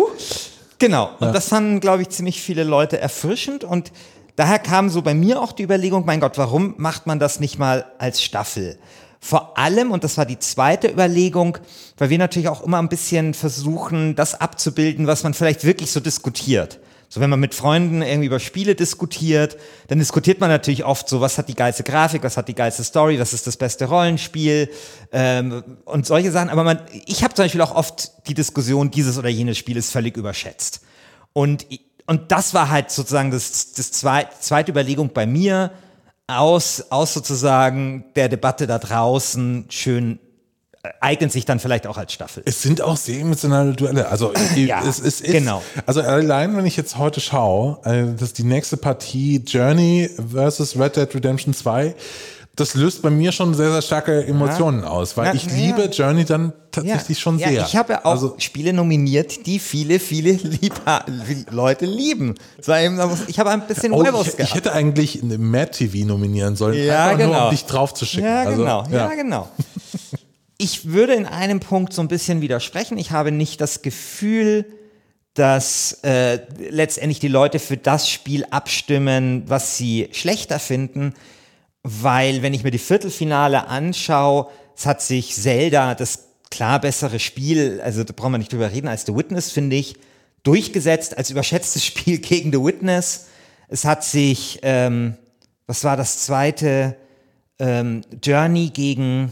Genau. Und das fanden, glaube ich, ziemlich viele Leute erfrischend. Und daher kam so bei mir auch die Überlegung, mein Gott, warum macht man das nicht mal als Staffel? Vor allem, und das war die zweite Überlegung, weil wir natürlich auch immer ein bisschen versuchen, das abzubilden, was man vielleicht wirklich so diskutiert. So, wenn man mit Freunden irgendwie über Spiele diskutiert, dann diskutiert man natürlich oft so, was hat die geilste Grafik, was hat die geilste Story, was ist das beste Rollenspiel ähm, und solche Sachen. Aber man, ich habe zum Beispiel auch oft die Diskussion, dieses oder jenes Spiel ist völlig überschätzt. Und, und das war halt sozusagen das, das zweit, zweite Überlegung bei mir, aus, aus sozusagen der Debatte da draußen schön äh, eignet sich dann vielleicht auch als Staffel. Es sind auch sehr emotionale Duelle. Also Ja, es, es ist, genau. Also allein, wenn ich jetzt heute schaue, äh, dass die nächste Partie Journey versus Red Dead Redemption 2, das löst bei mir schon sehr, sehr starke Emotionen aus, weil Na, ich ja. liebe Journey dann tatsächlich schon ja, sehr. Ich habe ja auch Also, Spiele nominiert, die viele, viele Liebha *laughs* Leute lieben. Eben, Ich habe ein bisschen oh, Huevos ich, ich hätte eigentlich eine Mad TV nominieren sollen, Ja, einfach nur genau. um dich drauf zu schicken. Ja, Also, genau. Ja. genau. Ich würde in einem Punkt so ein bisschen widersprechen. Ich habe nicht das Gefühl, dass äh, letztendlich die Leute für das Spiel abstimmen, was sie schlechter finden, weil wenn ich mir die Viertelfinale anschaue, es hat sich Zelda, das klar bessere Spiel, also da brauchen wir nicht drüber reden, als The Witness, finde ich, durchgesetzt als überschätztes *laughs* Spiel gegen The Witness. Es hat sich, ähm, was war das zweite, ähm, Journey gegen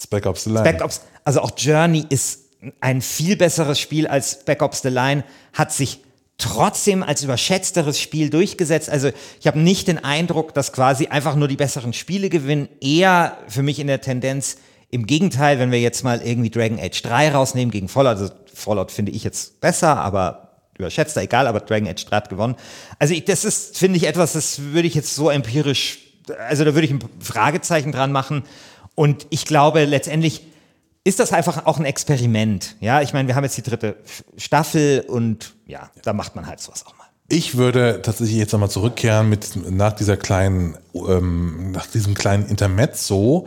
Spec Ops The Line. Spec Ops, also auch Journey ist ein viel besseres Spiel als Spec Ops The Line, hat sich trotzdem als überschätzteres Spiel durchgesetzt. Also ich habe nicht den Eindruck, dass quasi einfach nur die besseren Spiele gewinnen. Eher für mich in der Tendenz im Gegenteil, wenn wir jetzt mal irgendwie Dragon Age 3 rausnehmen gegen Fallout. Also Fallout finde ich jetzt besser, aber überschätzter, egal, aber Dragon Age 3 hat gewonnen. Also ich, das ist, finde ich, etwas, das würde ich jetzt so empirisch, also da würde ich ein Fragezeichen dran machen. Und ich glaube, letztendlich ist das einfach auch ein Experiment. Ja, ich meine, wir haben jetzt die dritte Staffel und ja, da macht man halt sowas auch mal. Ich würde tatsächlich jetzt nochmal zurückkehren mit nach dieser kleinen, ähm, nach diesem kleinen Intermezzo,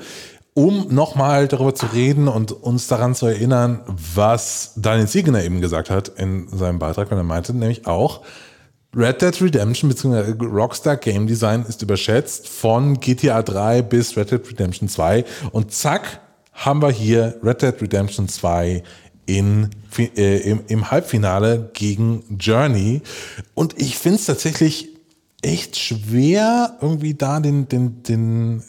um nochmal darüber zu reden und uns daran zu erinnern, was Daniel Siegner eben gesagt hat in seinem Beitrag, wenn er meinte, nämlich auch, Red Dead Redemption bzw. Rockstar Game Design ist überschätzt von GTA 3 bis Red Dead Redemption 2 und zack, haben wir hier Red Dead Redemption 2 in, äh, im, im Halbfinale gegen Journey. Und ich finde es tatsächlich echt schwer, irgendwie da den, den, den,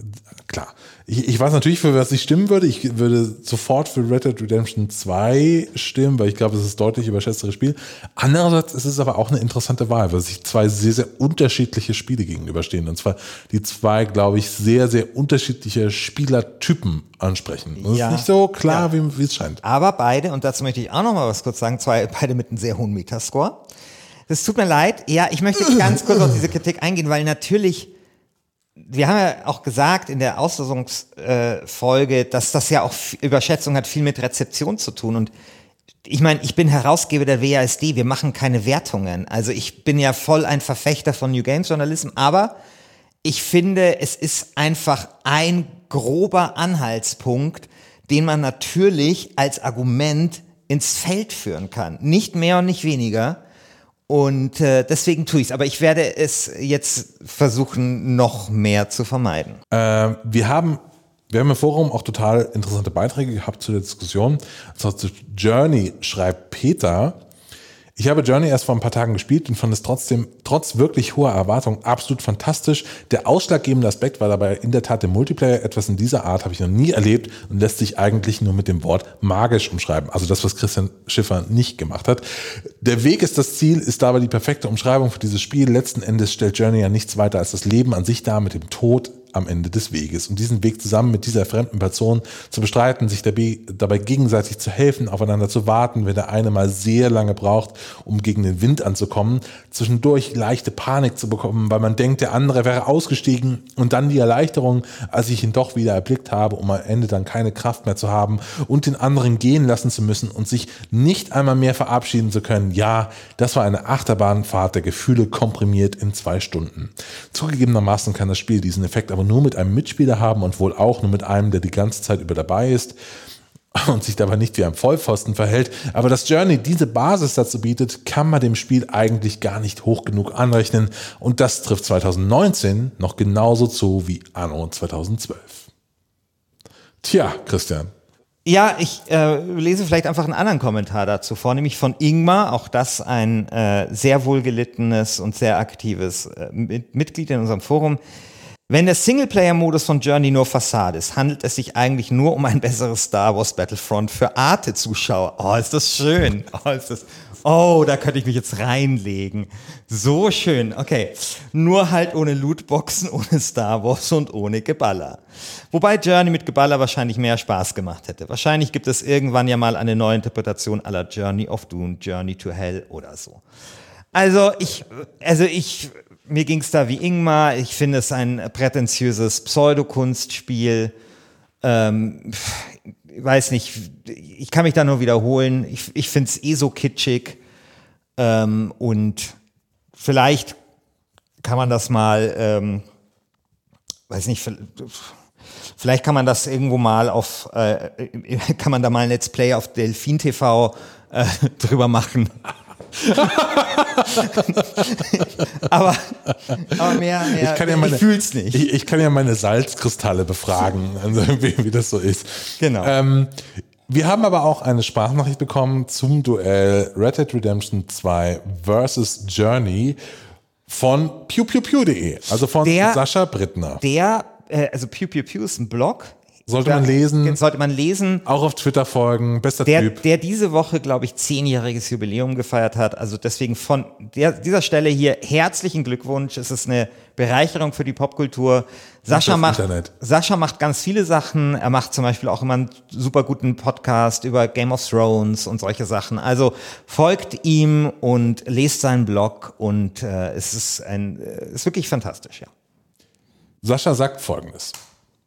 klar. Ich, ich weiß natürlich, für was ich stimmen würde. Ich würde sofort für Red Dead Redemption 2 stimmen, weil ich glaube, es ist deutlich überschätzteres Spiel. Andererseits ist es aber auch eine interessante Wahl, weil sich zwei sehr, sehr unterschiedliche Spiele gegenüberstehen. Und zwar die zwei, glaube ich, sehr, sehr unterschiedliche Spielertypen ansprechen. Das Ja. ist nicht so klar, Ja. wie, es scheint. Aber beide, und dazu möchte ich auch noch mal was kurz sagen, zwei, beide mit einem sehr hohen Metascore. Das tut mir leid. Ja, ich möchte ganz kurz auf diese Kritik eingehen, weil natürlich, wir haben ja auch gesagt in der Auslosungsfolge, dass das ja auch Überschätzung hat viel mit Rezeption zu tun. Und ich meine, ich bin Herausgeber der WASD, wir machen keine Wertungen. Also ich bin ja voll ein Verfechter von New Games Journalism, aber ich finde, es ist einfach ein grober Anhaltspunkt, den man natürlich als Argument ins Feld führen kann. Nicht mehr und nicht weniger. Und äh, deswegen tue ich es. Aber ich werde es jetzt versuchen, noch mehr zu vermeiden. Äh, wir haben wir haben im Forum auch total interessante Beiträge gehabt zu der Diskussion. Das heißt, Journey schreibt Peter, ich habe Journey erst vor ein paar Tagen gespielt und fand es trotzdem, trotz wirklich hoher Erwartungen, absolut fantastisch. Der ausschlaggebende Aspekt war dabei in der Tat der Multiplayer. Etwas in dieser Art habe ich noch nie erlebt und lässt sich eigentlich nur mit dem Wort magisch umschreiben. Also das, was Christian Schiffer nicht gemacht hat. Der Weg ist das Ziel, ist dabei die perfekte Umschreibung für dieses Spiel. Letzten Endes stellt Journey ja nichts weiter als das Leben an sich dar mit dem Tod am Ende des Weges. Und diesen Weg zusammen mit dieser fremden Person zu bestreiten, sich dabei, gegenseitig zu helfen, aufeinander zu warten, wenn der eine mal sehr lange braucht, um gegen den Wind anzukommen, zwischendurch leichte Panik zu bekommen, weil man denkt, der andere wäre ausgestiegen und dann die Erleichterung, als ich ihn doch wieder erblickt habe, um am Ende dann keine Kraft mehr zu haben und den anderen gehen lassen zu müssen und sich nicht einmal mehr verabschieden zu können. Ja, das war eine Achterbahnfahrt der Gefühle komprimiert in zwei Stunden. Zugegebenermaßen kann das Spiel diesen Effekt aber nur mit einem Mitspieler haben und wohl auch nur mit einem, der die ganze Zeit über dabei ist und sich dabei nicht wie ein Vollpfosten verhält. Aber dass Journey diese Basis dazu bietet, kann man dem Spiel eigentlich gar nicht hoch genug anrechnen. Und das trifft 2019 noch genauso zu wie Anno 2012. Tja, Christian. Ja, ich äh, lese vielleicht einfach einen anderen Kommentar dazu vor, nämlich von Ingmar, auch das ein äh, sehr wohlgelittenes und sehr aktives äh, Mit Mitglied in unserem Forum. Wenn der Singleplayer-Modus von Journey nur Fassade ist, handelt es sich eigentlich nur um ein besseres Star Wars Battlefront für Arte-Zuschauer. Oh, ist das schön. Oh, ist das, oh, da könnte ich mich jetzt reinlegen. So schön. Okay. Nur halt ohne Lootboxen, *laughs* ohne Star Wars und ohne Geballer. Wobei Journey mit Geballer wahrscheinlich mehr Spaß gemacht hätte. Wahrscheinlich gibt es irgendwann ja mal eine neue Interpretation aller Journey of Doom, Journey to Hell oder so. Also ich, also ich, mir ging es da wie Ingmar. Ich finde es ein prätentiöses Pseudokunstspiel. Ähm, ich weiß nicht, ich kann mich da nur wiederholen. Ich, ich finde es eh so kitschig. Ähm, und vielleicht kann man das mal, ähm, weiß nicht, vielleicht kann man das irgendwo mal auf, äh, *laughs* kann man da mal ein Let's Play auf Delfin TV äh, *laughs* drüber machen. *laughs* aber, aber mehr, mehr, ich, kann ja meine, ich fühl's nicht. Ich, ich, kann ja meine Salzkristalle befragen, *laughs* also wie, wie das so ist. Genau. Ähm, wir haben aber auch eine Sprachnachricht bekommen zum Duell Red Dead Redemption 2 versus Journey von pewpewpew.de, also von Der- Sascha Brittner. Der, äh, also Pew Pew Pew ist ein Blog. Sollte man lesen, sollte man lesen. auch auf Twitter folgen, bester Der, Typ. der diese Woche, glaube ich, zehnjähriges Jubiläum gefeiert hat. Also deswegen von der, dieser Stelle hier herzlichen Glückwunsch. Es ist eine Bereicherung für die Popkultur. Sascha macht, Internet. Sascha macht ganz viele Sachen. Er macht zum Beispiel auch immer einen super guten Podcast über Game of Thrones und solche Sachen. Also folgt ihm und lest seinen Blog und äh, es ist ein, äh, ist wirklich fantastisch, ja. Sascha sagt folgendes.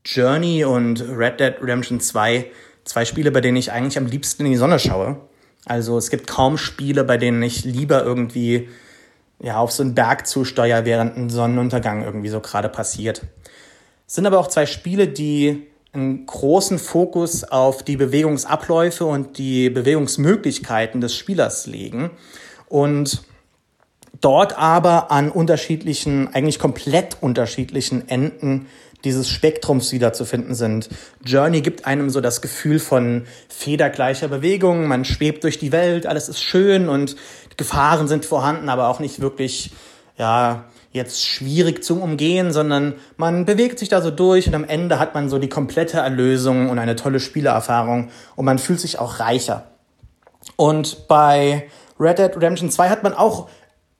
Journey und Red Dead Redemption 2 zwei Spiele, bei denen ich eigentlich am liebsten in die Sonne schaue. Also es gibt kaum Spiele, bei denen ich lieber irgendwie ja, auf so einen Berg zusteuere, während ein Sonnenuntergang irgendwie so gerade passiert. Es sind aber auch zwei Spiele, die einen großen Fokus auf die Bewegungsabläufe und die Bewegungsmöglichkeiten des Spielers legen. Und dort aber an unterschiedlichen, eigentlich komplett unterschiedlichen Enden dieses Spektrums wiederzufinden sind. Journey gibt einem so das Gefühl von federgleicher Bewegung, man schwebt durch die Welt, alles ist schön und Gefahren sind vorhanden, aber auch nicht wirklich, ja, jetzt schwierig zum Umgehen, sondern man bewegt sich da so durch und am Ende hat man so die komplette Erlösung und eine tolle Spielerfahrung und man fühlt sich auch reicher. Und bei Red Dead Redemption 2 hat man auch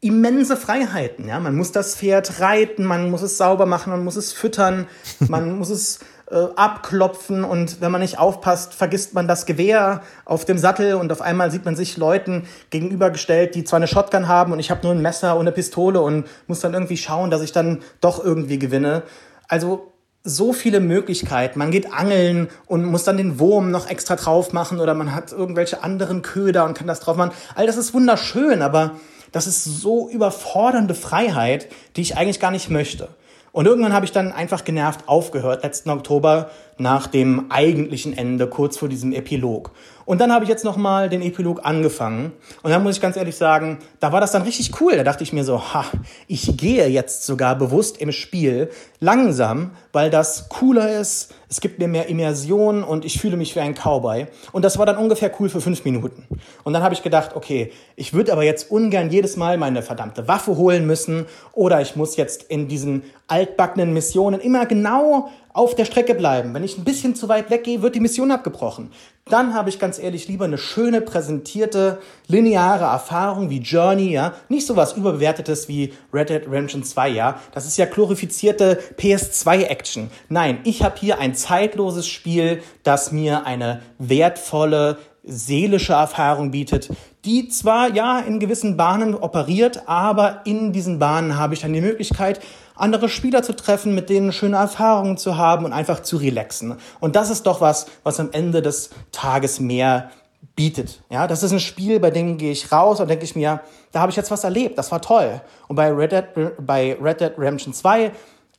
immense Freiheiten. Ja? Man muss das Pferd reiten, man muss es sauber machen, man muss es füttern, *laughs* man muss es äh, abklopfen und wenn man nicht aufpasst, vergisst man das Gewehr auf dem Sattel und auf einmal sieht man sich Leuten gegenübergestellt, die zwar eine Shotgun haben und ich habe nur ein Messer und eine Pistole und muss dann irgendwie schauen, dass ich dann doch irgendwie gewinne. Also so viele Möglichkeiten. Man geht angeln und muss dann den Wurm noch extra drauf machen oder man hat irgendwelche anderen Köder und kann das drauf machen. All das ist wunderschön, aber das ist so überfordernde Freiheit, die ich eigentlich gar nicht möchte. Und irgendwann habe ich dann einfach genervt aufgehört, letzten Oktober, nach dem eigentlichen Ende, kurz vor diesem Epilog. Und dann habe ich jetzt nochmal den Epilog angefangen. Und dann muss ich ganz ehrlich sagen, da war das dann richtig cool. Da dachte ich mir so, ha, ich gehe jetzt sogar bewusst im Spiel langsam, weil das cooler ist. Es gibt mir mehr Immersion und ich fühle mich wie ein Cowboy. Und das war dann ungefähr cool für fünf Minuten. Und dann habe ich gedacht, okay, ich würde aber jetzt ungern jedes Mal meine verdammte Waffe holen müssen oder ich muss jetzt in diesen altbackenen Missionen immer genau auf der Strecke bleiben. Wenn ich ein bisschen zu weit weggehe, wird die Mission abgebrochen. Dann habe ich ganz ehrlich lieber eine schöne, präsentierte, lineare Erfahrung wie Journey, ja. Nicht so was überbewertetes wie Red Dead Redemption 2, ja. Das ist ja glorifizierte PS2-Action. Nein, ich habe hier ein zeitloses Spiel, das mir eine wertvolle, seelische Erfahrung bietet, die zwar ja in gewissen Bahnen operiert, aber in diesen Bahnen habe ich dann die Möglichkeit, andere Spieler zu treffen, mit denen schöne Erfahrungen zu haben und einfach zu relaxen. Und das ist doch was, was am Ende des Tages mehr bietet. Ja, das ist ein Spiel, bei dem gehe ich raus und denke ich mir, da habe ich jetzt was erlebt, das war toll. Und bei Red Dead, bei Red Dead Redemption 2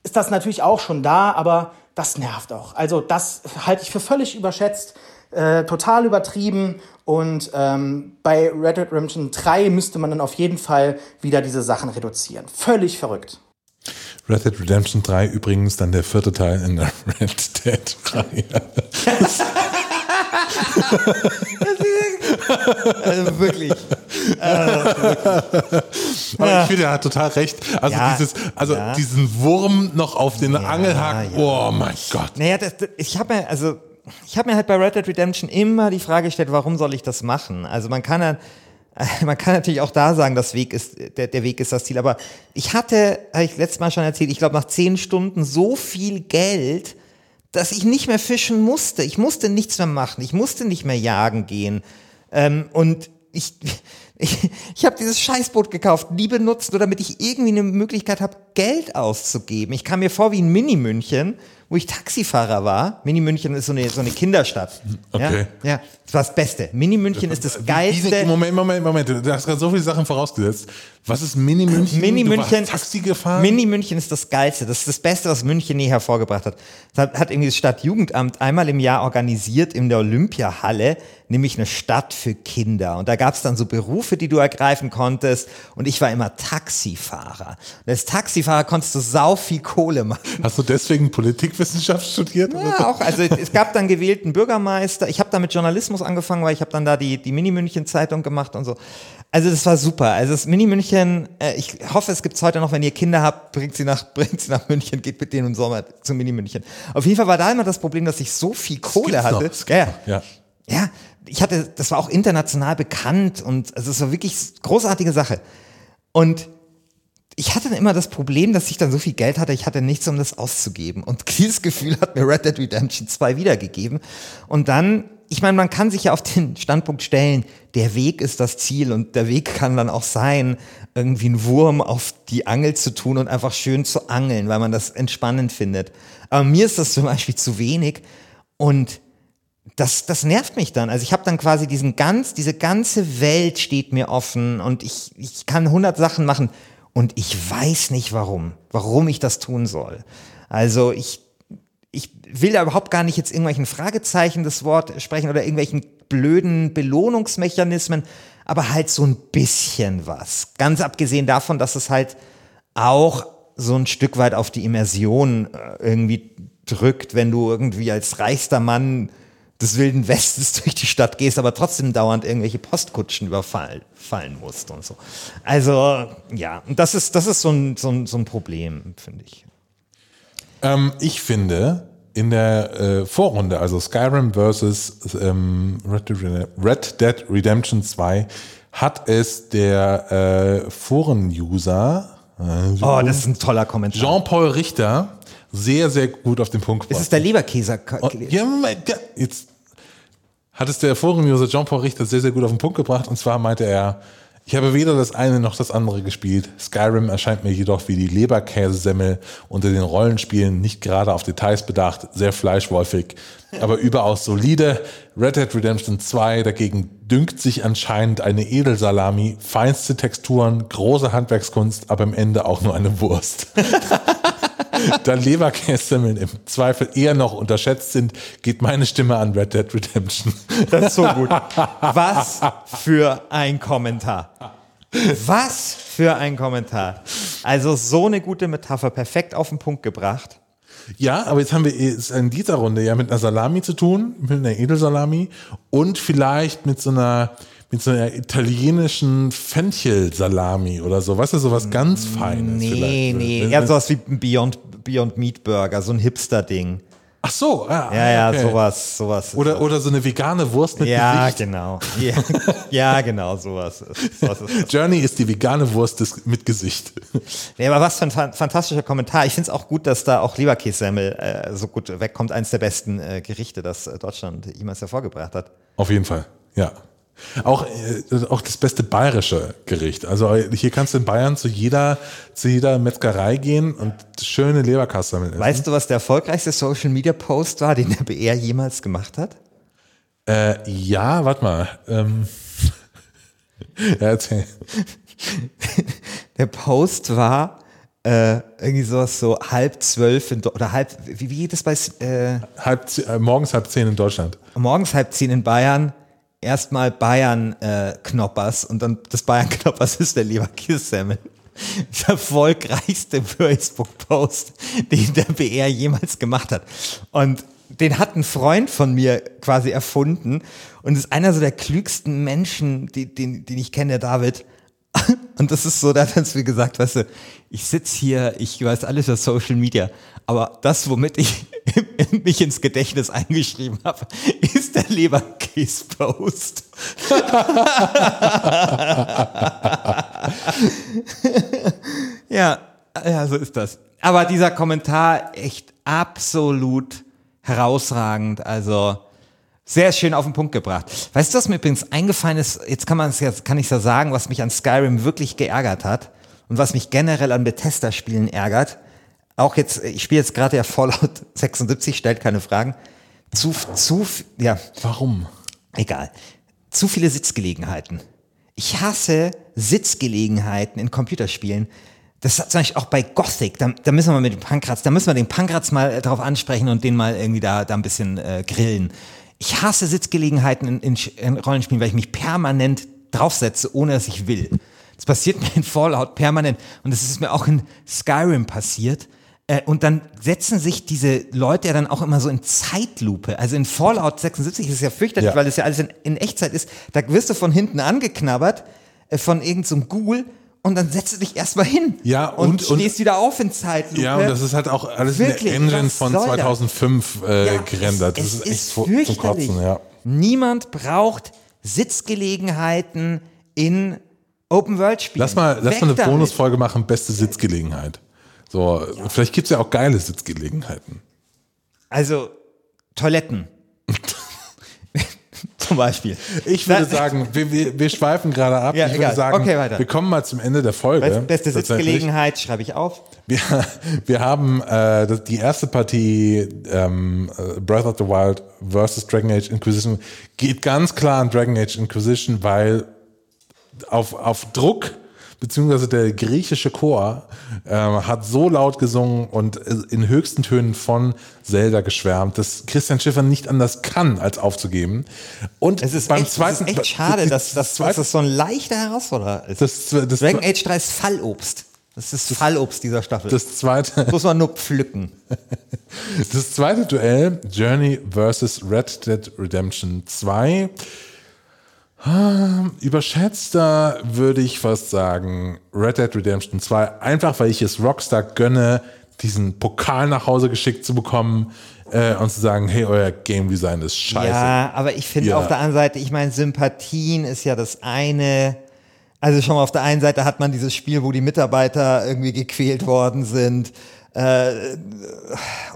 ist das natürlich auch schon da, aber das nervt auch. Also das halte ich für völlig überschätzt, äh, total übertrieben und ähm, bei Red Dead Redemption 3 müsste man dann auf jeden Fall wieder diese Sachen reduzieren. Völlig verrückt. Red Dead Redemption 3 übrigens dann der vierte Teil in der *laughs* Red *laughs* *laughs* Dead Reihe. Also *laughs* wirklich. Aber ich finde, er hat total recht. Also Ja, dieses, also ja. diesen Wurm noch auf den Angelhaken. ja. Oh mein Gott. Naja, das, ich habe mir, also, ich habe mir halt bei Red Dead Redemption immer die Frage gestellt, warum soll ich das machen? Also man kann *laughs* man kann natürlich auch da sagen, das Weg ist, der, der Weg ist das Ziel. Aber ich hatte, habe ich letztes Mal schon erzählt, ich glaube nach zehn Stunden so viel Geld, dass ich nicht mehr fischen musste. Ich musste nichts mehr machen. Ich musste nicht mehr jagen gehen. Ähm, und ich, *laughs* Ich, ich habe dieses Scheißboot gekauft, nie benutzt, nur damit ich irgendwie eine Möglichkeit habe, Geld auszugeben. Ich kam mir vor wie ein Mini-München, wo ich Taxifahrer war. Mini-München ist so eine, so eine Kinderstadt. Okay. Ja, ja, das war das Beste. Mini-München ist das geilste. Moment, Moment, Moment. Du hast gerade so viele Sachen vorausgesetzt. Was ist Mini-München? Mini Du München, warst Taxi gefahren? Mini München ist das Geilste. Das ist das Beste, was München je hervorgebracht hat. Das hat, hat irgendwie das Stadtjugendamt einmal im Jahr organisiert in der Olympiahalle, nämlich eine Stadt für Kinder. Und da gab es dann so Berufe, die du ergreifen konntest. Und ich war immer Taxifahrer. Und als Taxifahrer konntest du sau viel Kohle machen. Hast du deswegen Politikwissenschaft studiert? oder so? Ja, auch. Also es gab dann gewählten Bürgermeister. Ich habe da mit Journalismus angefangen, weil ich habe dann da die, die Mini-München-Zeitung gemacht und so. Also das war super. Also das Mini-München, äh, ich hoffe, es gibt's heute noch, wenn ihr Kinder habt, bringt sie nach, *laughs* bringt sie nach München, geht mit denen im Sommer zum Mini-München. Auf jeden Fall war da immer das Problem, dass ich so viel Kohle noch, hatte. gibt's ja, noch, ja. ja, ich hatte, das war auch international bekannt und also es war wirklich großartige Sache. Und ich hatte dann immer das Problem, dass ich dann so viel Geld hatte, ich hatte nichts, um das auszugeben. Und *laughs* dieses Gefühl hat mir Red Dead Redemption 2 wiedergegeben. Und dann, ich meine, man kann sich ja auf den Standpunkt stellen, der Weg ist das Ziel und der Weg kann dann auch sein, irgendwie einen Wurm auf die Angel zu tun und einfach schön zu angeln, weil man das entspannend findet. Aber mir ist das zum Beispiel zu wenig und das, das nervt mich dann. Also ich habe dann quasi diesen ganz, diese ganze Welt steht mir offen und ich, ich kann hundert Sachen machen und ich weiß nicht warum, warum ich das tun soll. Also ich, ich will da überhaupt gar nicht jetzt irgendwelchen Fragezeichen das Wort sprechen oder irgendwelchen blöden Belohnungsmechanismen, aber halt so ein bisschen was. Ganz abgesehen davon, dass es halt auch so ein Stück weit auf die Immersion äh, irgendwie drückt, wenn du irgendwie als reichster Mann des Wilden Westens *laughs* durch die Stadt gehst, aber trotzdem dauernd irgendwelche Postkutschen überfallen fallen musst und so. Also, ja, und das ist, das ist so ein, so ein, so ein Problem, finde ich. Ähm, ich finde, in der äh, Vorrunde, also Skyrim versus ähm, Red, Dead Redem- Red Dead Redemption 2, hat es der äh, Foren-User äh, Oh, das ist ein toller Kommentar. Jean-Paul Richter sehr, sehr gut auf den Punkt gebracht. ist es der Leberkäser? Und, Moment, ja, jetzt hat es der Forum-User Jean-Paul Richter sehr, sehr gut auf den Punkt gebracht. Und zwar meinte er, ich habe weder das eine noch das andere gespielt. Skyrim erscheint mir jedoch wie die Leberkäsesemmel unter den Rollenspielen nicht gerade auf Details bedacht, sehr fleischwolfig, aber überaus solide. Red Dead Redemption 2 dagegen dünkt sich anscheinend eine Edelsalami, feinste Texturen, große Handwerkskunst, aber am Ende auch nur eine Wurst. *laughs* *laughs* Da Leberkässemmeln im Zweifel eher noch unterschätzt sind, geht meine Stimme an Red Dead Redemption. Das ist so gut. *laughs* Was für ein Kommentar. Was für ein Kommentar. Also so eine gute Metapher, perfekt auf den Punkt gebracht. Ja, aber jetzt haben wir es in dieser Runde ja mit einer Salami zu tun, mit einer Edelsalami und vielleicht mit so einer mit so einer italienischen Fenchelsalami oder so, weißt du, sowas ganz Feines. Nee, vielleicht. nee, eher sowas wie ein Beyond, Beyond Meat Burger, so ein Hipster-Ding. Ach so, ja. Ja, ja, okay. sowas, sowas. ist Oder, oder so eine vegane Wurst mit ja, Gesicht. genau. Ja, *laughs* ja, genau, sowas ist, sowas ist. Journey ist die vegane Wurst des, mit Gesicht. *laughs* Nee, aber was für ein fan- fantastischer Kommentar. Ich finde es auch gut, dass da auch Leberkässemmel äh, so gut wegkommt. Eines der besten äh, Gerichte, das äh, Deutschland jemals hervorgebracht hat. Auf jeden Fall, ja. Auch, äh, auch das beste bayerische Gericht. Also hier kannst du in Bayern zu jeder, zu jeder Metzgerei gehen und schöne Leberkassemmeln essen. Weißt du, was der erfolgreichste Social Media Post war, den der BR jemals gemacht hat? Äh, ja, warte mal. Ähm, *laughs* ja, erzähl. Der Post war äh, irgendwie sowas so halb zwölf oder halb, wie, wie geht es bei äh, Halb, äh, morgens halb zehn in Deutschland. morgens halb zehn in Bayern? Erstmal Bayern äh, Knoppers und dann das Bayern Knoppers *laughs* ist der Leberkässemmel. Der *laughs* erfolgreichste Facebook-Post, den der BR jemals gemacht hat. Und den hat ein Freund von mir quasi erfunden und ist einer so der klügsten Menschen, die, den, den ich kenne, der David. *laughs* Und das ist so, da hat er mir gesagt, weißt du, ich sitze hier, ich weiß alles über Social Media, aber das, womit ich *laughs* mich ins Gedächtnis eingeschrieben habe, ist der Leberkäse-Post. *laughs* ja, ja, so ist das. Aber dieser Kommentar echt absolut herausragend. Also Sehr schön auf den Punkt gebracht. Weißt du, was mir übrigens eingefallen ist? Jetzt kann man es jetzt kann ich ja sagen, was mich an Skyrim wirklich geärgert hat und was mich generell an Bethesda-Spielen ärgert. Auch jetzt, ich spiele jetzt gerade ja Fallout *laughs* 76, stellt keine Fragen. Zu, zu, ja, Warum? egal. Zu viele Sitzgelegenheiten. Ich hasse Sitzgelegenheiten in Computerspielen. Das hat zum Beispiel auch bei Gothic, da, da müssen wir mit dem Pankratz, da müssen wir den Pankratz mal äh, drauf ansprechen und den mal irgendwie da, da ein bisschen äh, grillen. Ich hasse Sitzgelegenheiten in, in, in Rollenspielen, weil ich mich permanent draufsetze, ohne dass ich will. Das passiert *laughs* mir in Fallout permanent und das ist mir auch in Skyrim passiert. Äh, Und dann setzen sich diese Leute ja dann auch immer so in Zeitlupe. Also in Fallout 76 ist es ja fürchterlich, Ja. weil es ja alles in, in Echtzeit ist. Da wirst du von hinten angeknabbert äh, von irgendeinem so Ghoul und dann setzt du dich erstmal hin. Ja, und, und- und- stehst wieder auf in Zeitlupe. Ja, und das ist halt auch alles Wirklich, in der Engine von soll das? 2005 äh, Ja, gerendert. Das es, ist es echt ist zum-. Kotzen, ja. Niemand braucht Sitzgelegenheiten in Open-World-Spielen. Lass mal, lass mal eine damit. Bonusfolge machen, beste Sitzgelegenheit. So, vielleicht gibt's ja auch geile Sitzgelegenheiten. Also, Toiletten. *laughs* Zum Beispiel. Ich würde sagen, wir, wir, wir schweifen gerade ab. Ja, ich würde egal. sagen, Okay, weiter. wir kommen mal zum Ende der Folge. Beste. Sitzgelegenheit, schreibe ich auf. Wir, wir haben äh, das, die erste Partie ähm, äh, Breath of the Wild versus Dragon Age Inquisition geht ganz klar an Dragon Age Inquisition, weil auf, auf Druck beziehungsweise der griechische Chor ähm, hat so laut gesungen und äh, in höchsten Tönen von Zelda geschwärmt, dass Christian Schiffer nicht anders kann, als aufzugeben. Und Es ist, beim echt, zweiten, es ist echt schade, dass, dass, dass zweite- das so ein leichter Herausforderer ist. das, das, Dragon Age 3 ist Fallobst. Das ist Fallobst dieser Staffel. Das das zweite muss man nur pflücken. *laughs* Das zweite Duell, Journey versus Red Dead Redemption 2. Ähm, Überschätzter würde ich fast sagen Red Dead Redemption 2, einfach weil ich es Rockstar gönne, diesen Pokal nach Hause geschickt zu bekommen äh, und zu sagen, hey, euer Game Design ist scheiße. Ja, aber ich finde Ja. auf der anderen Seite, ich meine, Sympathien ist ja das eine. Also schon mal auf der einen Seite hat man dieses Spiel, wo die Mitarbeiter irgendwie gequält worden sind äh,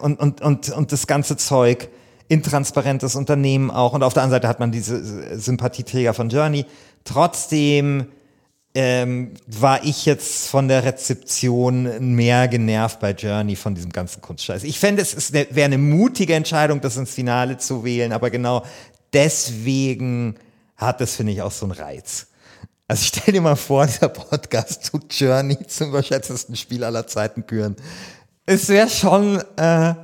und, und, und, und das ganze Zeug. Intransparentes Unternehmen auch. Und auf der anderen Seite hat man diese Sympathieträger von Journey. Trotzdem ähm, war ich jetzt von der Rezeption mehr genervt bei Journey von diesem ganzen Kunstscheiß. Ich fände, es eine- wäre eine mutige Entscheidung, das ins Finale zu wählen, aber genau deswegen hat es, finde ich, auch so einen Reiz. Also stell dir mal vor, dieser Podcast tut Journey zum überschätztesten Spiel aller Zeiten küren. Es wäre schon, äh,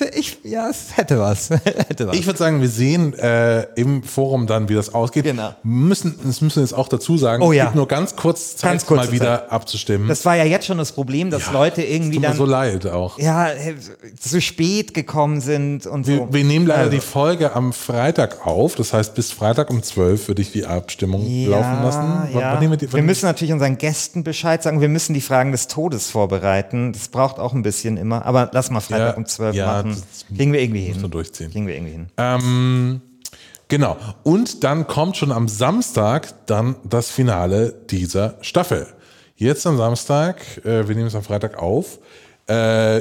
ich, ja, es hätte was. *laughs* hätte was. Ich würde sagen, wir sehen äh, im Forum dann, wie das ausgeht. Genau. Müssen, das müssen wir jetzt auch dazu sagen. Oh ja. Es gibt nur ganz kurz Zeit, Ganz mal wieder abzustimmen. das war ja jetzt schon das Problem, dass Leute irgendwie Tut mir dann so leid auch. ja, zu spät gekommen sind und so. Wir, wir nehmen leider Also, die Folge am Freitag auf. Das heißt, bis Freitag um 12 würde ich die Abstimmung laufen lassen. Ja. wir, die, wir müssen natürlich unseren Gästen Bescheid sagen. Wir müssen die Fragen des Todes vorbereiten. Das braucht auch ein bisschen immer. Aber lass mal Freitag Ja, um 12 ja, machen. Das Kriegen wir irgendwie hin. wir durchziehen. Kriegen wir irgendwie hin. Ähm, genau. Und dann kommt schon am Samstag dann das Finale dieser Staffel. Jetzt am Samstag, äh, wir nehmen es am Freitag auf. Äh,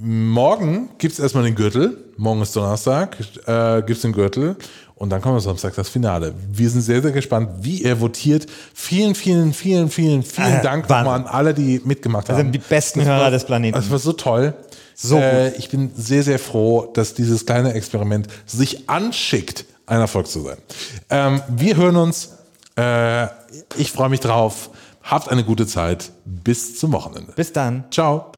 morgen gibt es erstmal den Gürtel. Morgen ist Donnerstag, äh, gibt es den Gürtel. Und dann kommt am Samstag das Finale. Wir sind sehr, sehr gespannt, wie er votiert. Vielen, vielen, vielen, vielen, vielen Äh, Dank nochmal an alle, die mitgemacht Das haben. sind die besten Das Hörer des Planeten. Das war so toll. So äh, ich bin sehr, sehr froh, dass dieses kleine Experiment sich anschickt, ein Erfolg zu sein. Ähm, wir hören uns. Äh, ich freue mich drauf. Habt eine gute Zeit. Bis zum Wochenende. Bis dann. Ciao.